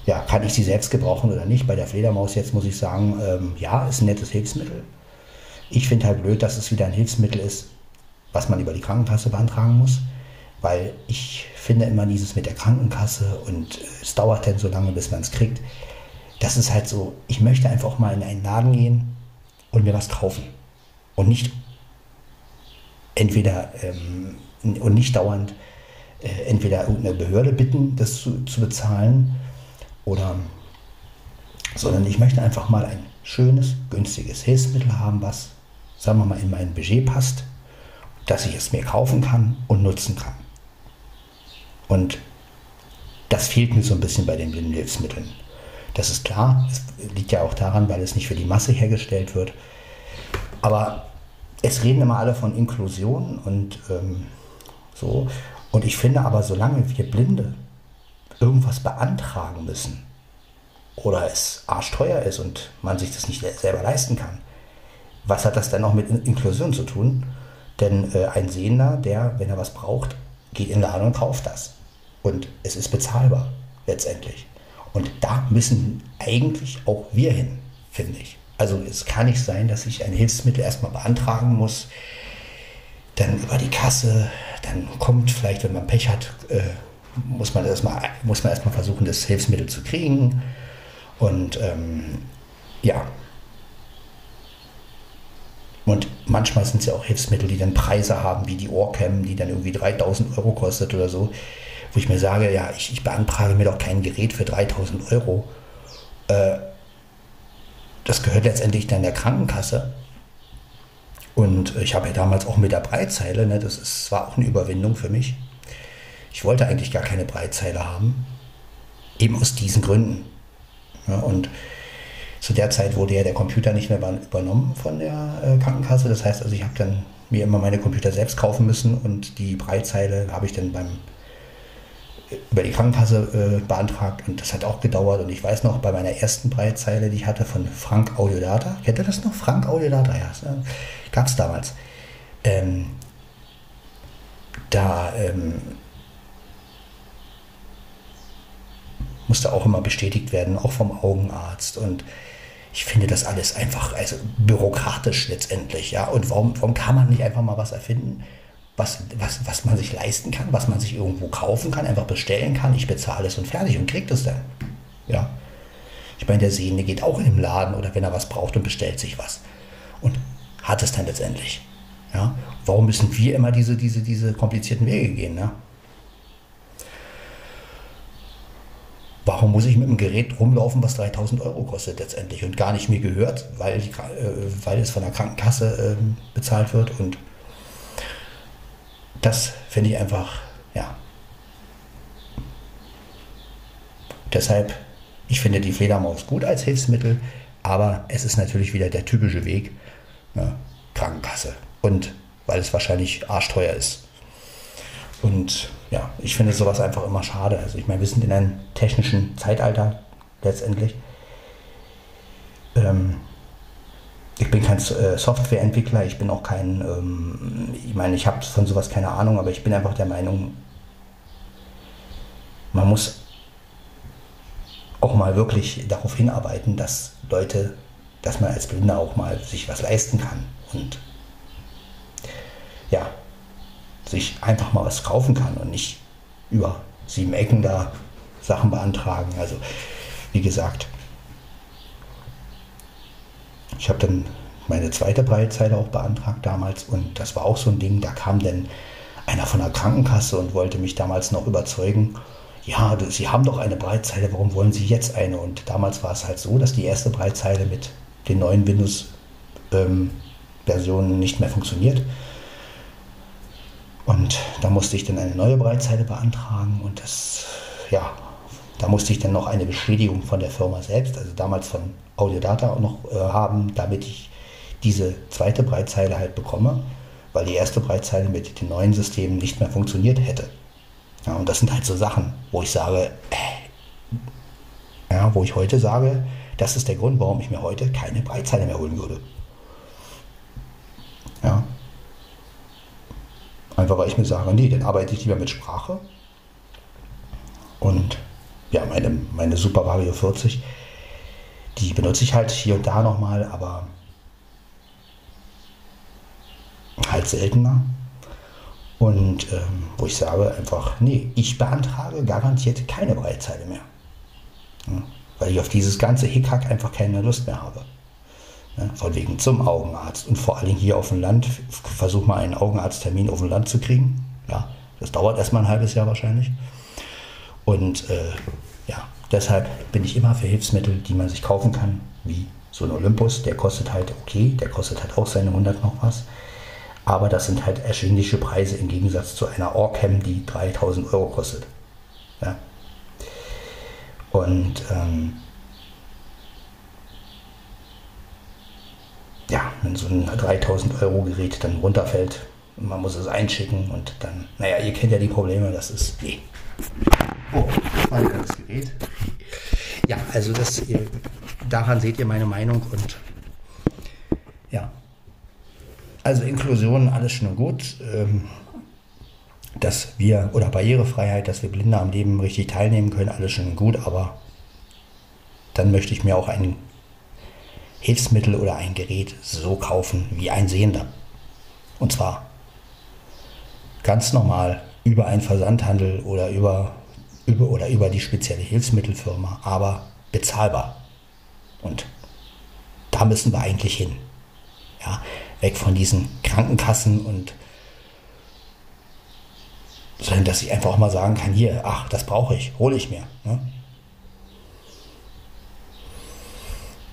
ja, kann ich sie selbst gebrauchen oder nicht? Bei der Fledermaus jetzt muss ich sagen, ähm, ja, ist ein nettes Hilfsmittel. Ich finde halt blöd, dass es wieder ein Hilfsmittel ist, was man über die Krankenkasse beantragen muss, weil ich finde immer dieses mit der Krankenkasse und äh, es dauert dann so lange, bis man es kriegt. Das ist halt so, ich möchte einfach mal in einen Laden gehen und mir was kaufen und nicht entweder ähm, und nicht dauernd äh, entweder irgendeine Behörde bitten, das zu, zu bezahlen oder sondern ich möchte einfach mal ein schönes, günstiges Hilfsmittel haben, was, sagen wir mal, in mein Budget passt, dass ich es mir kaufen kann und nutzen kann. Und das fehlt mir so ein bisschen bei den blinden Hilfsmitteln. Das ist klar, es liegt ja auch daran, weil es nicht für die Masse hergestellt wird. Aber es reden immer alle von Inklusion und ähm, so. Und ich finde aber, solange wir Blinde irgendwas beantragen müssen oder es arschteuer ist und man sich das nicht selber leisten kann, was hat das dann noch mit Inklusion zu tun? Denn äh, ein Sehender, der, wenn er was braucht, geht in den Laden und kauft das. Und es ist bezahlbar letztendlich. Und da müssen eigentlich auch wir hin, finde ich. Also es kann nicht sein, dass ich ein Hilfsmittel erstmal beantragen muss, dann über die Kasse, dann kommt vielleicht, wenn man Pech hat, äh, muss man erstmal muss man erstmal versuchen, das Hilfsmittel zu kriegen. Und ähm, ja. Und manchmal sind es ja auch Hilfsmittel, die dann Preise haben, wie die Ohrcam, die dann irgendwie 3000 Euro kostet oder so. Wo ich mir sage, ja, ich, ich beantrage mir doch kein Gerät für 3000 Euro. Äh, das gehört letztendlich dann der Krankenkasse. Und ich habe ja damals auch mit der Breitzeile, ne, das ist, war auch eine Überwindung für mich. Ich wollte eigentlich gar keine Breitzeile haben. Eben aus diesen Gründen. Ja, und zu der Zeit wurde ja der Computer nicht mehr übernommen von der äh, Krankenkasse. Das heißt also, ich habe dann mir immer meine Computer selbst kaufen müssen und die Breitzeile habe ich dann beim über die Krankenkasse äh, beantragt und das hat auch gedauert. Und ich weiß noch, bei meiner ersten Breitzeile, die ich hatte von Frank Audiodata, kennt ihr das noch? Frank Audiodata, ja, gab es damals. Ähm, da ähm, musste auch immer bestätigt werden, auch vom Augenarzt. Und ich finde das alles einfach also bürokratisch letztendlich. Ja? Und warum, warum kann man nicht einfach mal was erfinden? Was, was, was man sich leisten kann, was man sich irgendwo kaufen kann, einfach bestellen kann. Ich bezahle es und fertig und kriegt es dann. Ja. Ich meine, der Sehende geht auch in den Laden oder wenn er was braucht und bestellt sich was. Und hat es dann letztendlich. Ja. Warum müssen wir immer diese, diese, diese komplizierten Wege gehen? Ne? Warum muss ich mit einem Gerät rumlaufen, was 3000 Euro kostet letztendlich und gar nicht mir gehört, weil, die, äh, weil es von der Krankenkasse äh, bezahlt wird und das finde ich einfach, ja. Deshalb, ich finde die Fledermaus gut als Hilfsmittel, aber es ist natürlich wieder der typische Weg, ne? Krankenkasse. Und weil es wahrscheinlich arschteuer ist. Und ja, ich finde sowas einfach immer schade. Also ich meine, wir sind in einem technischen Zeitalter letztendlich. Ähm, ich bin kein äh, Softwareentwickler, ich bin auch kein, ähm, ich meine, ich habe von sowas keine Ahnung, aber ich bin einfach der Meinung, man muss auch mal wirklich darauf hinarbeiten, dass Leute, dass man als Blinder auch mal sich was leisten kann und ja, sich einfach mal was kaufen kann und nicht über sieben Ecken da Sachen beantragen. Also wie gesagt, ich habe dann meine zweite Breitzeile auch beantragt damals und das war auch so ein Ding, da kam dann einer von der Krankenkasse und wollte mich damals noch überzeugen, ja, Sie haben doch eine Breitzeile, warum wollen Sie jetzt eine? Und damals war es halt so, dass die erste Breitzeile mit den neuen Windows-Versionen ähm, nicht mehr funktioniert. Und da musste ich dann eine neue Breitzeile beantragen und das, ja, da musste ich dann noch eine Beschädigung von der Firma selbst, also damals von Audiodata noch äh, haben, damit ich diese zweite Breitzeile halt bekomme, weil die erste Breitzeile mit den neuen Systemen nicht mehr funktioniert hätte. Ja, und das sind halt so Sachen, wo ich sage, äh, ja, wo ich heute sage, das ist der Grund, warum ich mir heute keine Breitzeile mehr holen würde. Ja. Einfach weil ich mir sage, nee, dann arbeite ich lieber mit Sprache. Und ja, meine, meine Super Vario 40, die benutze ich halt hier und da nochmal, aber halt seltener. Und ähm, wo ich sage einfach, nee, ich beantrage garantiert keine Breitzeile mehr. Ja, weil ich auf dieses ganze Hickhack einfach keine Lust mehr habe. Ja, von wegen zum Augenarzt und vor allem hier auf dem Land. Versuch mal einen Augenarzttermin auf dem Land zu kriegen. Ja, das dauert erstmal ein halbes Jahr wahrscheinlich. Und äh, ja, deshalb bin ich immer für Hilfsmittel, die man sich kaufen kann, wie so ein Olympus. Der kostet halt okay, der kostet halt auch seine 100 noch was. Aber das sind halt erschwingliche Preise im Gegensatz zu einer Orcam, die 3000 Euro kostet. Ja. Und ähm, ja, wenn so ein 3000 Euro Gerät dann runterfällt man muss es einschicken und dann, naja, ihr kennt ja die Probleme, das ist, nee. Oh, das war wieder das Gerät. Ja, also das, daran seht ihr meine Meinung und ja, also Inklusion, alles schön und gut. Ähm, dass wir, oder Barrierefreiheit, dass wir Blinde am Leben richtig teilnehmen können, alles schön und gut, aber dann möchte ich mir auch ein Hilfsmittel oder ein Gerät so kaufen wie ein Sehender. Und zwar ganz normal über einen Versandhandel oder über, über, oder über die spezielle Hilfsmittelfirma, aber bezahlbar. Und da müssen wir eigentlich hin. Ja, weg von diesen Krankenkassen und sondern dass ich einfach auch mal sagen kann, hier, ach, das brauche ich, hole ich mir. Ne?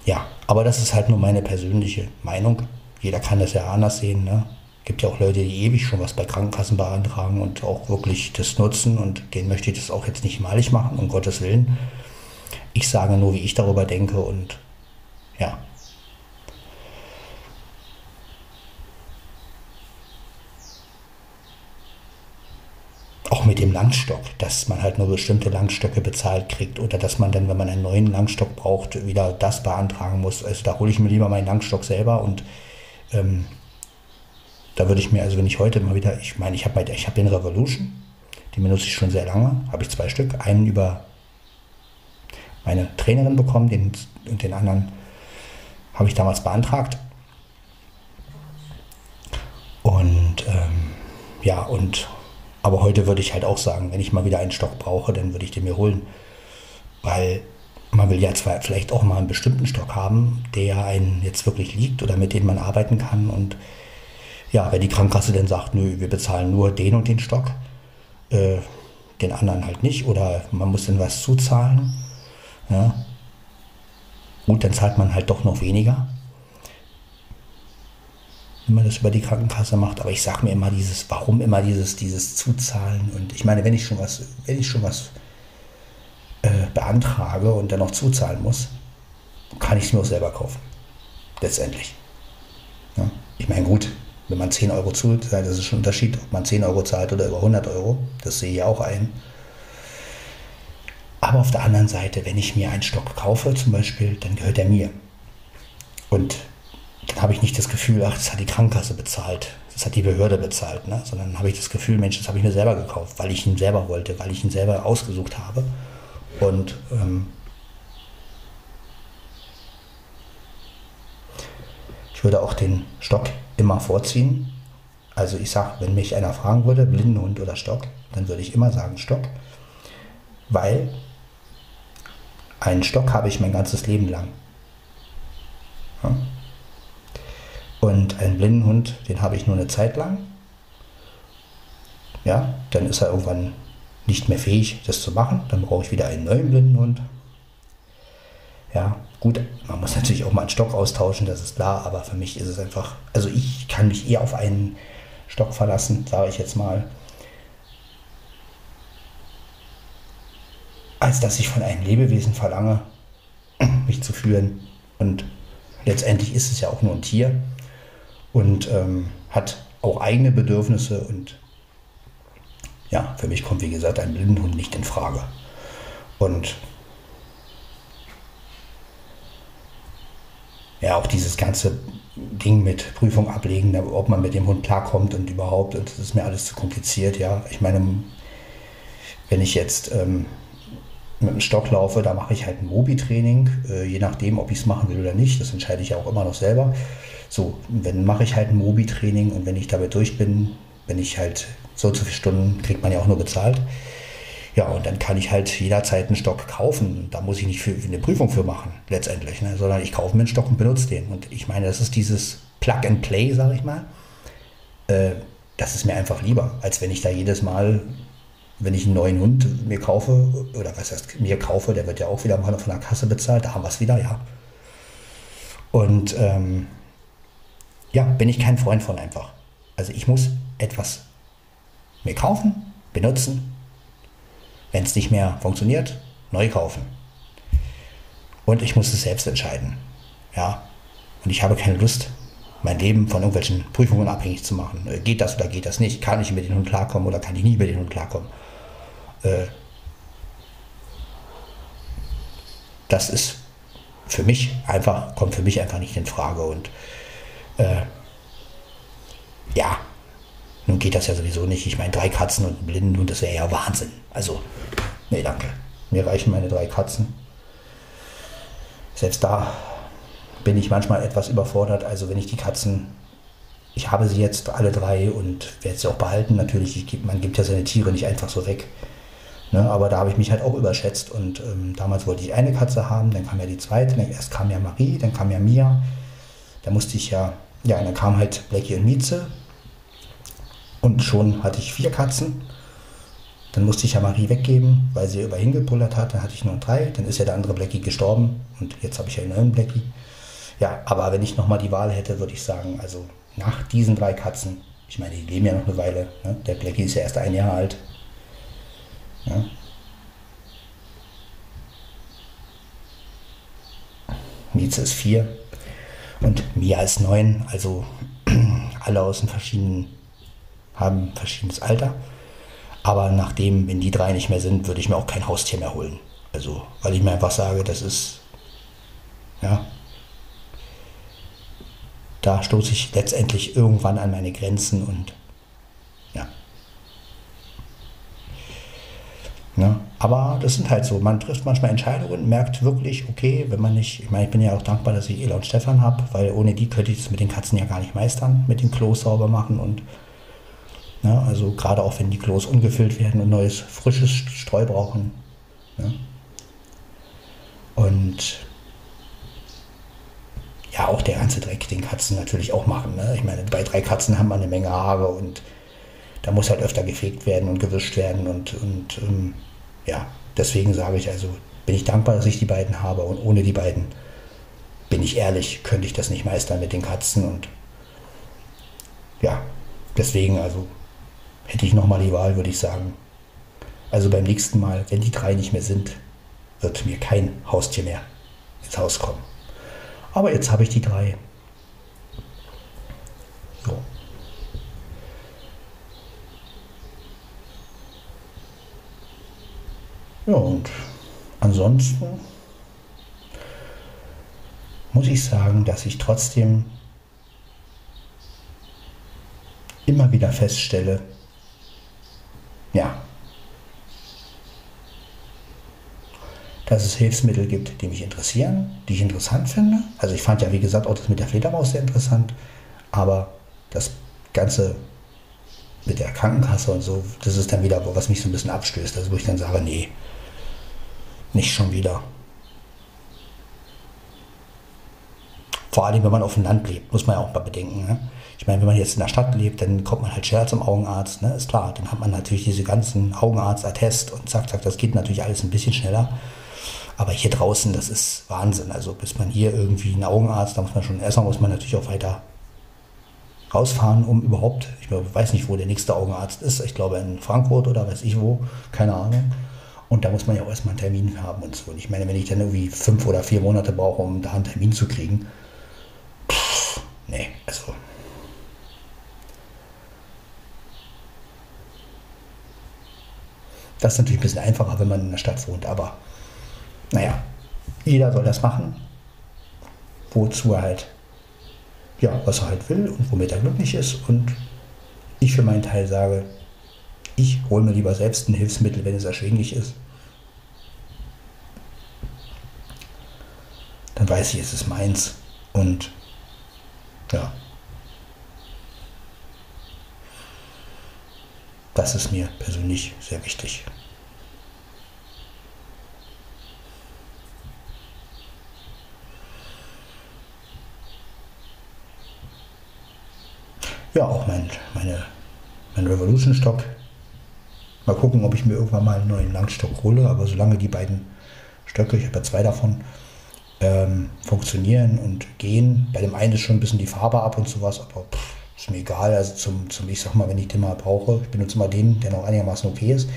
Ja, aber das ist halt nur meine persönliche Meinung. Jeder kann das ja anders sehen. Ne? Gibt ja auch Leute, die ewig schon was bei Krankenkassen beantragen und auch wirklich das nutzen und denen möchte ich das auch jetzt nicht malig machen, um Gottes Willen. Ich sage nur, wie ich darüber denke und ja, auch mit dem Langstock, dass man halt nur bestimmte Langstöcke bezahlt kriegt oder dass man dann, wenn man einen neuen Langstock braucht, wieder das beantragen muss. Also da hole ich mir lieber meinen Langstock selber und ähm, da würde ich mir, also wenn ich heute mal wieder, ich meine, ich habe ich hab den Revolution, den benutze ich schon sehr lange, habe ich zwei Stück, einen über meine Trainerin bekommen, den, und den anderen habe ich damals beantragt. Und ähm, ja, und aber heute würde ich halt auch sagen, wenn ich mal wieder einen Stock brauche, dann würde ich den mir holen. Weil man will ja zwar vielleicht auch mal einen bestimmten Stock haben, der einen jetzt wirklich liegt oder mit dem man arbeiten kann. Und ja, wenn die Krankenkasse dann sagt, nö, wir bezahlen nur den und den Stock, äh, den anderen halt nicht, oder man muss dann was zuzahlen, ja, gut, dann zahlt man halt doch noch weniger wenn man das über die Krankenkasse macht. Aber ich sage mir immer dieses, warum immer dieses, dieses Zuzahlen? Und ich meine, wenn ich schon was, wenn ich schon was äh, beantrage und dann noch zuzahlen muss, kann ich es mir auch selber kaufen. Letztendlich. Ja? Ich meine, gut, wenn man 10 Euro zahlt, das ist schon ein Unterschied, ob man 10 Euro zahlt oder über 100 Euro. Das sehe ich auch ein. Aber auf der anderen Seite, wenn ich mir einen Stock kaufe zum Beispiel, dann gehört er mir. Und dann habe ich nicht das Gefühl, ach, das hat die Krankenkasse bezahlt, das hat die Behörde bezahlt, ne? sondern habe ich das Gefühl, Mensch, das habe ich mir selber gekauft, weil ich ihn selber wollte, weil ich ihn selber ausgesucht habe. Und ähm, ich würde auch den Stock immer vorziehen. Also ich sage, wenn mich einer fragen würde, Blindenhund oder Stock, dann würde ich immer sagen Stock, weil einen Stock habe ich mein ganzes Leben lang. Ja? Und einen blinden Hund, den habe ich nur eine Zeit lang. Ja, dann ist er irgendwann nicht mehr fähig, das zu machen. Dann brauche ich wieder einen neuen blinden Hund. Ja, gut, man muss natürlich auch mal einen Stock austauschen, das ist klar, aber für mich ist es einfach, also ich kann mich eher auf einen Stock verlassen, sage ich jetzt mal. als dass ich von einem Lebewesen verlange, mich zu führen. Und letztendlich ist es ja auch nur ein Tier und ähm, hat auch eigene Bedürfnisse. Und ja, für mich kommt, wie gesagt, ein Blindenhund nicht in Frage. Und ja, auch dieses ganze Ding mit Prüfung ablegen, ob man mit dem Hund klarkommt und überhaupt, und das ist mir alles zu kompliziert, ja. Ich meine, wenn ich jetzt ähm, mit dem Stock laufe, da mache ich halt ein Mobi-Training, äh, je nachdem, ob ich es machen will oder nicht. Das entscheide ich ja auch immer noch selber. So, wenn mache ich halt ein Mobi-Training und wenn ich damit durch bin, wenn ich halt so zu viele Stunden, kriegt man ja auch nur bezahlt. Ja, und dann kann ich halt jederzeit einen Stock kaufen. Da muss ich nicht für, eine Prüfung für machen, letztendlich, ne? sondern ich kaufe mir einen Stock und benutze den. Und ich meine, das ist dieses Plug and Play, sage ich mal. Äh, das ist mir einfach lieber, als wenn ich da jedes Mal wenn ich einen neuen Hund mir kaufe, oder was heißt mir kaufe, der wird ja auch wieder mal von der Kasse bezahlt, da haben wir es wieder, ja. Und ähm, ja, bin ich kein Freund von einfach. Also ich muss etwas mir kaufen, benutzen, wenn es nicht mehr funktioniert, neu kaufen. Und ich muss es selbst entscheiden. Ja. Und ich habe keine Lust, mein Leben von irgendwelchen Prüfungen abhängig zu machen. Äh, geht das oder geht das nicht? Kann ich mit dem Hund klarkommen oder kann ich nie mit dem Hund klarkommen? Äh, das ist für mich einfach, kommt für mich einfach nicht in Frage. Und äh, ja, nun geht das ja sowieso nicht. Ich meine, drei Katzen und einen Blinden und das wäre ja Wahnsinn. Also, nee, danke. Mir reichen meine drei Katzen. Selbst da bin ich manchmal etwas überfordert. Also wenn ich die Katzen, ich habe sie jetzt alle drei und werde sie auch behalten. Natürlich, man gibt ja seine Tiere nicht einfach so weg. Ne, aber da habe ich mich halt auch überschätzt und ähm, damals wollte ich eine Katze haben, dann kam ja die zweite, dann erst kam ja Marie, dann kam ja Mia. Da musste ich ja, ja, dann kam halt Blackie und Mieze und schon hatte ich vier Katzen. Dann musste ich ja Marie weggeben, weil sie über hingepullert hat. Dann hatte ich nur drei. Dann ist ja der andere Blackie gestorben und jetzt habe ich ja einen neuen Blackie. Ja, aber wenn ich nochmal die Wahl hätte, würde ich sagen, also nach diesen drei Katzen, ich meine, die leben ja noch eine Weile. Ne? Der Blackie ist ja erst ein Jahr alt. Ja. Mieze ist vier und Mia ist neun, also alle aus den verschiedenen, haben verschiedenes Alter. Aber nachdem, wenn die drei nicht mehr sind, würde ich mir auch kein Haustier mehr holen. Also, weil ich mir einfach sage, das ist, ja, da stoße ich letztendlich irgendwann an meine Grenzen und Ne? Aber das sind halt so, man trifft manchmal Entscheidungen, merkt wirklich, okay, wenn man nicht, ich meine, ich bin ja auch dankbar, dass ich Ela und Stefan habe, weil ohne die könnte ich das mit den Katzen ja gar nicht meistern, mit den Klos sauber machen und ne, also gerade auch wenn die Klos ungefüllt werden und neues, frisches Streu brauchen. Ne? Und ja, auch der ganze Dreck, den Katzen natürlich auch machen. Ne? Ich meine, bei drei Katzen haben wir eine Menge Haare und da muss halt öfter gefegt werden und gewischt werden und, und ähm, ja, deswegen sage ich also, bin ich dankbar, dass ich die beiden habe und ohne die beiden, bin ich ehrlich, könnte ich das nicht meistern mit den Katzen und ja, deswegen also hätte ich nochmal die Wahl, würde ich sagen. Also beim nächsten Mal, wenn die drei nicht mehr sind, wird mir kein Haustier mehr ins Haus kommen. Aber jetzt habe ich die drei. So. Ja, und ansonsten muss ich sagen, dass ich trotzdem immer wieder feststelle, ja, dass es Hilfsmittel gibt, die mich interessieren, die ich interessant finde. Also ich fand ja, wie gesagt, auch das mit der Fledermaus sehr interessant, aber das Ganze mit der Krankenkasse und so, das ist dann wieder, was mich so ein bisschen abstößt. Also wo ich dann sage, nee, nicht schon wieder. Vor allem, wenn man auf dem Land lebt, muss man ja auch mal bedenken. Ne? Ich meine, wenn man jetzt in der Stadt lebt, dann kommt man halt schneller zum Augenarzt, ne? ist klar. Dann hat man natürlich diese ganzen Augenarztattest und zack, zack, das geht natürlich alles ein bisschen schneller. Aber hier draußen, das ist Wahnsinn. Also bis man hier irgendwie einen Augenarzt, da muss man schon, erstmal muss man natürlich auch weiter rausfahren, um überhaupt, ich weiß nicht, wo der nächste Augenarzt ist. Ich glaube in Frankfurt oder weiß ich wo, keine Ahnung. Und da muss man ja auch erstmal einen Termin haben und so. Und ich meine, wenn ich dann irgendwie fünf oder vier Monate brauche, um da einen Termin zu kriegen, nee, also. Das ist natürlich ein bisschen einfacher, wenn man in der Stadt wohnt, aber naja, jeder soll das machen, wozu er halt, ja, was er halt will und womit er glücklich ist. Und ich für meinen Teil sage, ich hole mir lieber selbst ein Hilfsmittel, wenn es erschwinglich ist. Dann weiß ich, es ist meins. Und ja. Das ist mir persönlich sehr wichtig. Ja, auch mein, meine, mein Revolution-Stock Mal gucken, ob ich mir irgendwann mal einen neuen Langstock hole, aber solange die beiden Stöcke, ich habe ja zwei davon, ähm, funktionieren und gehen. Bei dem einen ist schon ein bisschen die Farbe ab und sowas, aber pff, ist mir egal. Also zum, zum, ich sag mal, wenn ich den mal brauche, ich benutze mal den, der noch einigermaßen okay ist.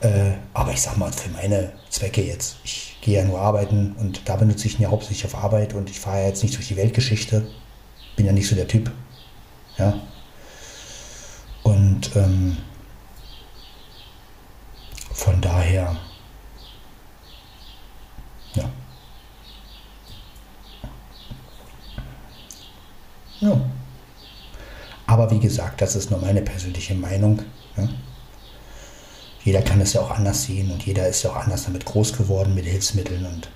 Äh, aber ich sag mal, für meine Zwecke jetzt, ich gehe ja nur arbeiten und da benutze ich ihn ja hauptsächlich auf Arbeit und ich fahre ja jetzt nicht durch die Weltgeschichte. Bin ja nicht so der Typ. Ja. Und ähm, von daher, ja. Ja. Aber wie gesagt, das ist nur meine persönliche Meinung. Ja. Jeder kann es ja auch anders sehen und jeder ist ja auch anders damit groß geworden mit Hilfsmitteln und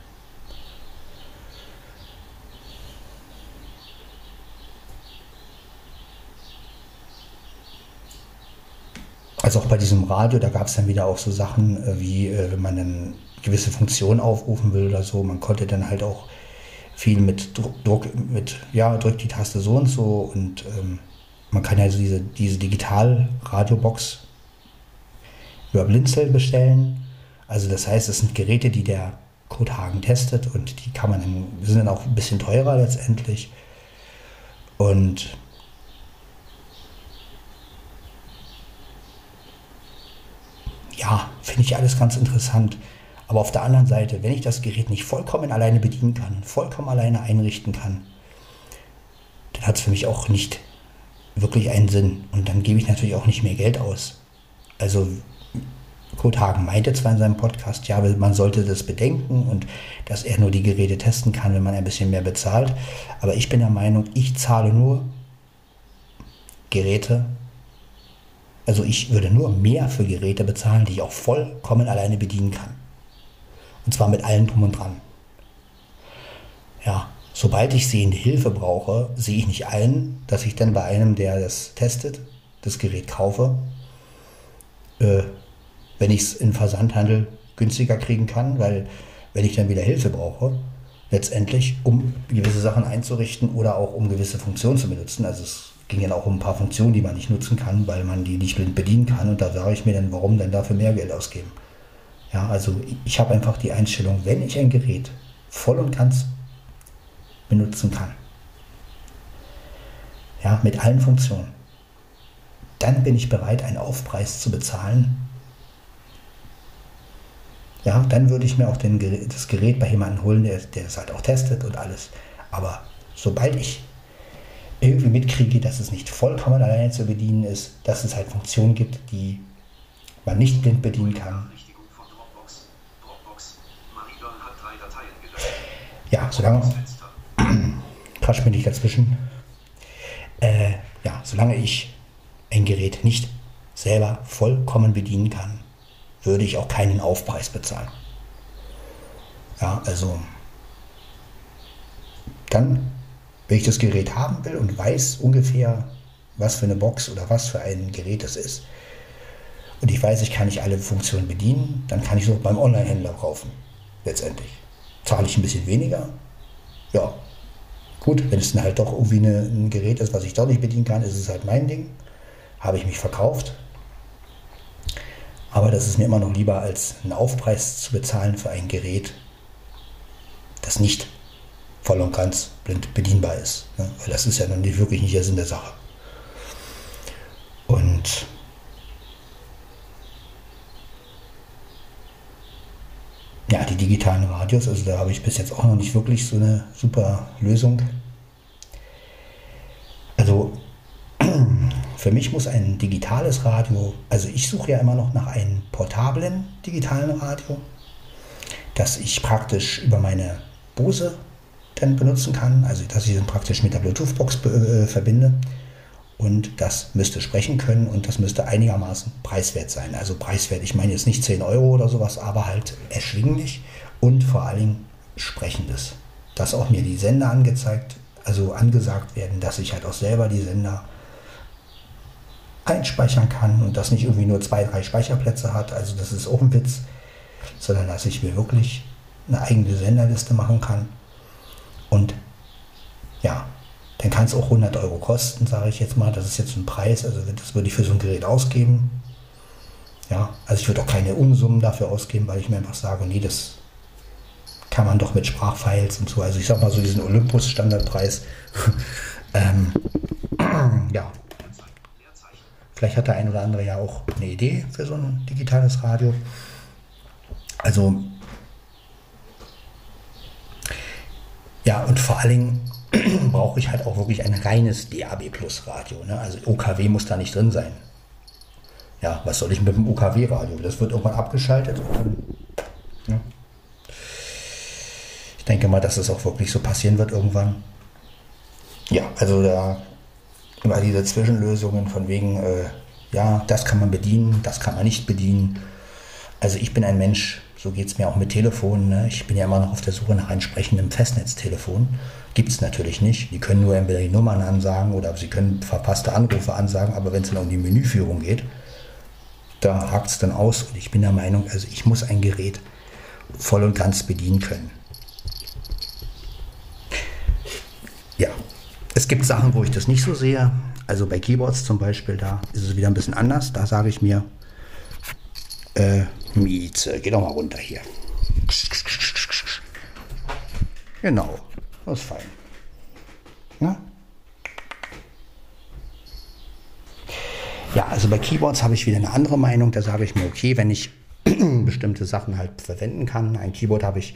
Also auch bei diesem Radio, da gab es dann wieder auch so Sachen äh, wie, äh, wenn man dann gewisse Funktionen aufrufen will oder so, man konnte dann halt auch viel mit Druck, mit, ja, drückt die Taste so und so und ähm, man kann ja also diese, diese Digital-Radiobox über Blinzel bestellen. Also das heißt, es sind Geräte, die der Codehagen testet und die kann man sind dann auch ein bisschen teurer letztendlich. Und ja, finde ich alles ganz interessant. Aber auf der anderen Seite, wenn ich das Gerät nicht vollkommen alleine bedienen kann, vollkommen alleine einrichten kann, dann hat es für mich auch nicht wirklich einen Sinn. Und dann gebe ich natürlich auch nicht mehr Geld aus. Also Kurt Hagen meinte zwar in seinem Podcast, ja, man sollte das bedenken und dass er nur die Geräte testen kann, wenn man ein bisschen mehr bezahlt. Aber ich bin der Meinung, ich zahle nur Geräte, also ich würde nur mehr für Geräte bezahlen, die ich auch vollkommen alleine bedienen kann. Und zwar mit allem drum und dran. Ja, sobald ich sehende Hilfe brauche, sehe ich nicht allen, dass ich dann bei einem, der das testet, das Gerät kaufe, äh, wenn ich es im Versandhandel günstiger kriegen kann, weil wenn ich dann wieder Hilfe brauche, letztendlich, um gewisse Sachen einzurichten oder auch um gewisse Funktionen zu benutzen, also es ging dann auch um ein paar Funktionen, die man nicht nutzen kann, weil man die nicht blind bedienen kann. Und da sage ich mir dann, warum denn dafür mehr Geld ausgeben? Ja, also ich habe einfach die Einstellung, wenn ich ein Gerät voll und ganz benutzen kann, ja, mit allen Funktionen, dann bin ich bereit, einen Aufpreis zu bezahlen. Ja, dann würde ich mir auch den, das Gerät bei jemandem holen, der, der es halt auch testet und alles. Aber sobald ich irgendwie mitkriege, dass es nicht vollkommen alleine zu bedienen ist, dass es halt Funktionen gibt, die man nicht blind bedienen kann. Ja, solange. Quatsch mir nicht dazwischen. Äh, ja, solange ich ein Gerät nicht selber vollkommen bedienen kann, würde ich auch keinen Aufpreis bezahlen. Ja, also dann wenn ich das Gerät haben will und weiß ungefähr, was für eine Box oder was für ein Gerät es ist, und ich weiß, ich kann nicht alle Funktionen bedienen, dann kann ich es auch beim Online-Händler kaufen. Letztendlich. Zahle ich ein bisschen weniger? Ja. Gut, wenn es dann halt doch irgendwie eine, ein Gerät ist, was ich doch nicht bedienen kann, ist es halt mein Ding. Habe ich mich verkauft. Aber das ist mir immer noch lieber, als einen Aufpreis zu bezahlen für ein Gerät, das nicht voll und ganz blind bedienbar ist. Ne? Weil das ist ja dann wirklich nicht der Sinn der Sache. Und ja, die digitalen Radios, also da habe ich bis jetzt auch noch nicht wirklich so eine super Lösung. Also für mich muss ein digitales Radio, also ich suche ja immer noch nach einem portablen digitalen Radio, das ich praktisch über meine Bose dann benutzen kann, also dass ich dann praktisch mit der Bluetooth-Box äh, verbinde und das müsste sprechen können und das müsste einigermaßen preiswert sein. Also preiswert, ich meine jetzt nicht 10 Euro oder sowas, aber halt erschwinglich und vor allen Dingen sprechendes. Dass auch mir die Sender angezeigt, also angesagt werden, dass ich halt auch selber die Sender einspeichern kann und das nicht irgendwie nur zwei, drei Speicherplätze hat. Also das ist auch ein Witz, sondern dass ich mir wirklich eine eigene Senderliste machen kann. Und ja, dann kann es auch 100 Euro kosten, sage ich jetzt mal. Das ist jetzt ein Preis, also das würde ich für so ein Gerät ausgeben. Ja, also ich würde auch keine Unsummen dafür ausgeben, weil ich mir einfach sage, nee, das kann man doch mit Sprachfiles und so. Also ich sag mal so diesen Olympus-Standardpreis. ähm, ja, Vielleicht hat der ein oder andere ja auch eine Idee für so ein digitales Radio. Also ja, und vor allen Dingen brauche ich halt auch wirklich ein reines DAB Plus Radio. Ne? Also OKW muss da nicht drin sein. Ja, was soll ich mit dem OKW Radio? Das wird irgendwann abgeschaltet. Dann, ne? Ich denke mal, dass es auch wirklich so passieren wird irgendwann. Ja, also da immer diese Zwischenlösungen von wegen, äh, ja, das kann man bedienen, das kann man nicht bedienen. Also ich bin ein Mensch, so geht es mir auch mit Telefonen. Ne? Ich bin ja immer noch auf der Suche nach entsprechendem Festnetztelefon. Gibt es natürlich nicht. Die können nur entweder die Nummern ansagen oder sie können verpasste Anrufe ansagen, aber wenn es dann um die Menüführung geht, da hakt es dann aus. Und ich bin der Meinung, also ich muss ein Gerät voll und ganz bedienen können. Ja, es gibt Sachen, wo ich das nicht so sehe. Also bei Keyboards zum Beispiel, da ist es wieder ein bisschen anders. Da sage ich mir, äh, Mieze, geh doch mal runter hier. Genau, das ist fein. Na? Ja, also bei Keyboards habe ich wieder eine andere Meinung. Da sage ich mir, okay, wenn ich bestimmte Sachen halt verwenden kann. Ein Keyboard habe ich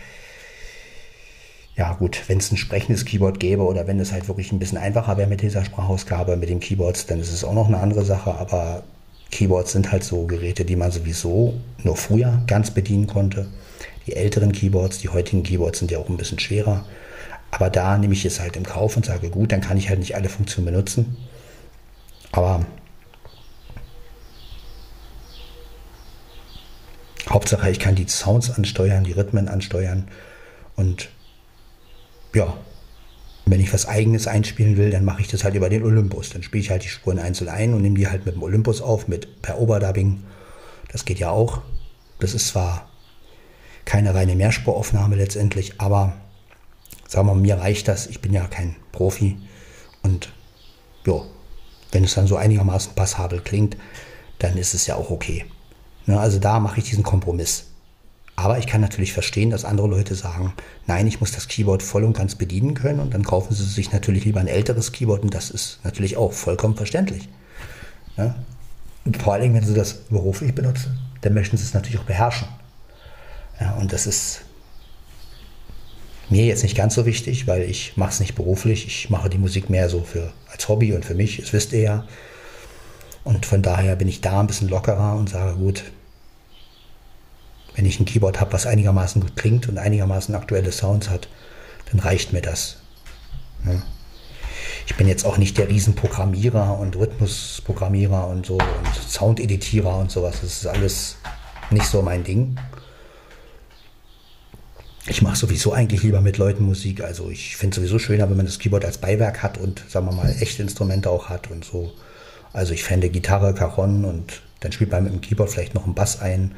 ja gut, wenn es ein sprechendes Keyboard gäbe oder wenn es halt wirklich ein bisschen einfacher wäre mit dieser Sprachausgabe, mit den Keyboards, dann ist es auch noch eine andere Sache. Aber Keyboards sind halt so Geräte, die man sowieso nur früher ganz bedienen konnte. Die älteren Keyboards, die heutigen Keyboards sind ja auch ein bisschen schwerer. Aber da nehme ich es halt im Kauf und sage, gut, dann kann ich halt nicht alle Funktionen benutzen. Aber Hauptsache, ich kann die Sounds ansteuern, die Rhythmen ansteuern und ja, wenn ich was Eigenes einspielen will, dann mache ich das halt über den Olympus. Dann spiele ich halt die Spuren einzeln ein und nehme die halt mit dem Olympus auf, mit per Overdubbing. Das geht ja auch. Das ist zwar keine reine Mehrspuraufnahme letztendlich, aber sagen wir mal, mir reicht das. Ich bin ja kein Profi. Und ja, wenn es dann so einigermaßen passabel klingt, dann ist es ja auch okay. Ne, also da mache ich diesen Kompromiss. Aber ich kann natürlich verstehen, dass andere Leute sagen, nein, ich muss das Keyboard voll und ganz bedienen können und dann kaufen sie sich natürlich lieber ein älteres Keyboard und das ist natürlich auch vollkommen verständlich. Ja? Vor allen Dingen, wenn sie das beruflich benutzen, dann möchten sie es natürlich auch beherrschen. Ja, und das ist mir jetzt nicht ganz so wichtig, weil ich mache es nicht beruflich. Ich mache die Musik mehr so für als Hobby und für mich, das wisst ihr ja. Und von daher bin ich da ein bisschen lockerer und sage, gut, wenn ich ein Keyboard habe, was einigermaßen gut klingt und einigermaßen aktuelle Sounds hat, dann reicht mir das. Ja. Ich bin jetzt auch nicht der Riesenprogrammierer und Rhythmusprogrammierer und so und Soundeditierer und sowas. Das ist alles nicht so mein Ding. Ich mache sowieso eigentlich lieber mit Leuten Musik. Also ich finde es sowieso schöner, wenn man das Keyboard als Beiwerk hat und, sagen wir mal, echte Instrumente auch hat und so. Also ich fände Gitarre, Cajon und dann spielt man mit dem Keyboard vielleicht noch einen Bass ein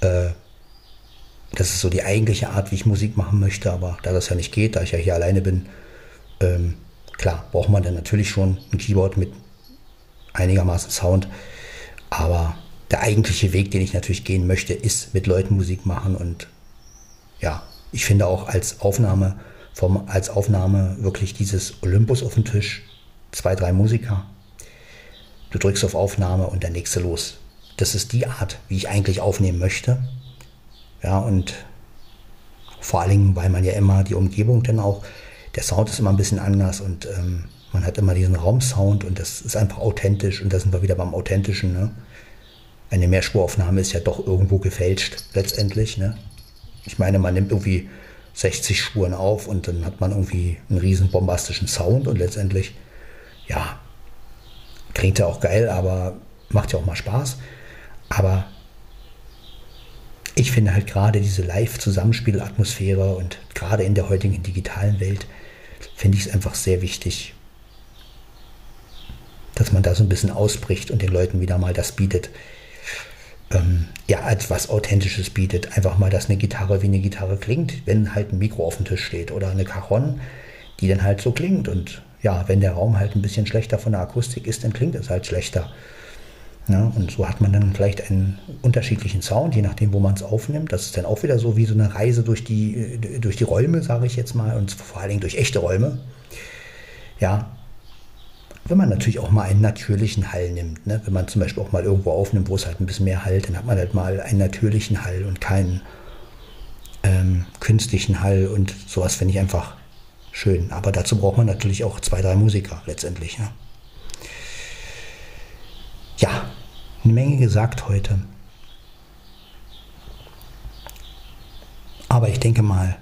äh, das ist so die eigentliche Art, wie ich Musik machen möchte, aber da das ja nicht geht, da ich ja hier alleine bin, ähm, klar, braucht man dann natürlich schon ein Keyboard mit einigermaßen Sound. Aber der eigentliche Weg, den ich natürlich gehen möchte, ist mit Leuten Musik machen und ja, ich finde auch als Aufnahme, vom, als Aufnahme wirklich dieses Olympus auf den Tisch, zwei, drei Musiker. Du drückst auf Aufnahme und der nächste los das ist die Art, wie ich eigentlich aufnehmen möchte. Ja, und vor allen Dingen, weil man ja immer die Umgebung dann auch, der Sound ist immer ein bisschen anders und ähm, man hat immer diesen Raumsound und das ist einfach authentisch und da sind wir wieder beim Authentischen. Ne? Eine Mehrspuraufnahme ist ja doch irgendwo gefälscht letztendlich. Ne? Ich meine, man nimmt irgendwie 60 Spuren auf und dann hat man irgendwie einen riesen bombastischen Sound und letztendlich, ja, klingt ja auch geil, aber macht ja auch mal Spaß. Aber ich finde halt gerade diese Live-Zusammenspielatmosphäre und gerade in der heutigen digitalen Welt finde ich es einfach sehr wichtig, dass man da so ein bisschen ausbricht und den Leuten wieder mal das bietet, ähm, ja, als was Authentisches bietet. Einfach mal, dass eine Gitarre wie eine Gitarre klingt, wenn halt ein Mikro auf dem Tisch steht oder eine Cajon, die dann halt so klingt. Und ja, wenn der Raum halt ein bisschen schlechter von der Akustik ist, dann klingt es halt schlechter. Ja, und so hat man dann vielleicht einen unterschiedlichen Sound, je nachdem, wo man es aufnimmt. Das ist dann auch wieder so wie so eine Reise durch die, durch die Räume, sage ich jetzt mal, und vor allen Dingen durch echte Räume. Ja, wenn man natürlich auch mal einen natürlichen Hall nimmt. Ne? Wenn man zum Beispiel auch mal irgendwo aufnimmt, wo es halt ein bisschen mehr halt, dann hat man halt mal einen natürlichen Hall und keinen ähm, künstlichen Hall und sowas finde ich einfach schön. Aber dazu braucht man natürlich auch zwei, drei Musiker letztendlich. Ne? Ja, eine Menge gesagt heute. Aber ich denke mal,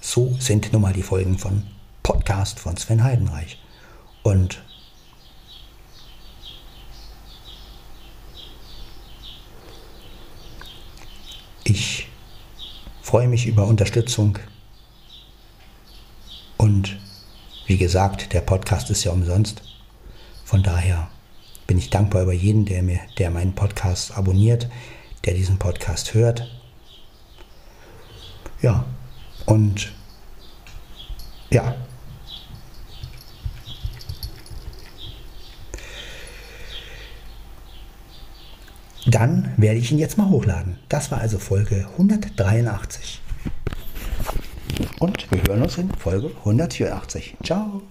so sind nun mal die Folgen von Podcast von Sven Heidenreich. Und ich freue mich über Unterstützung. Und wie gesagt, der Podcast ist ja umsonst. Von daher bin ich dankbar über jeden, der, mir, der meinen Podcast abonniert, der diesen Podcast hört. Ja, und ja. Dann werde ich ihn jetzt mal hochladen. Das war also Folge 183. Und wir hören uns in Folge 184. Ciao.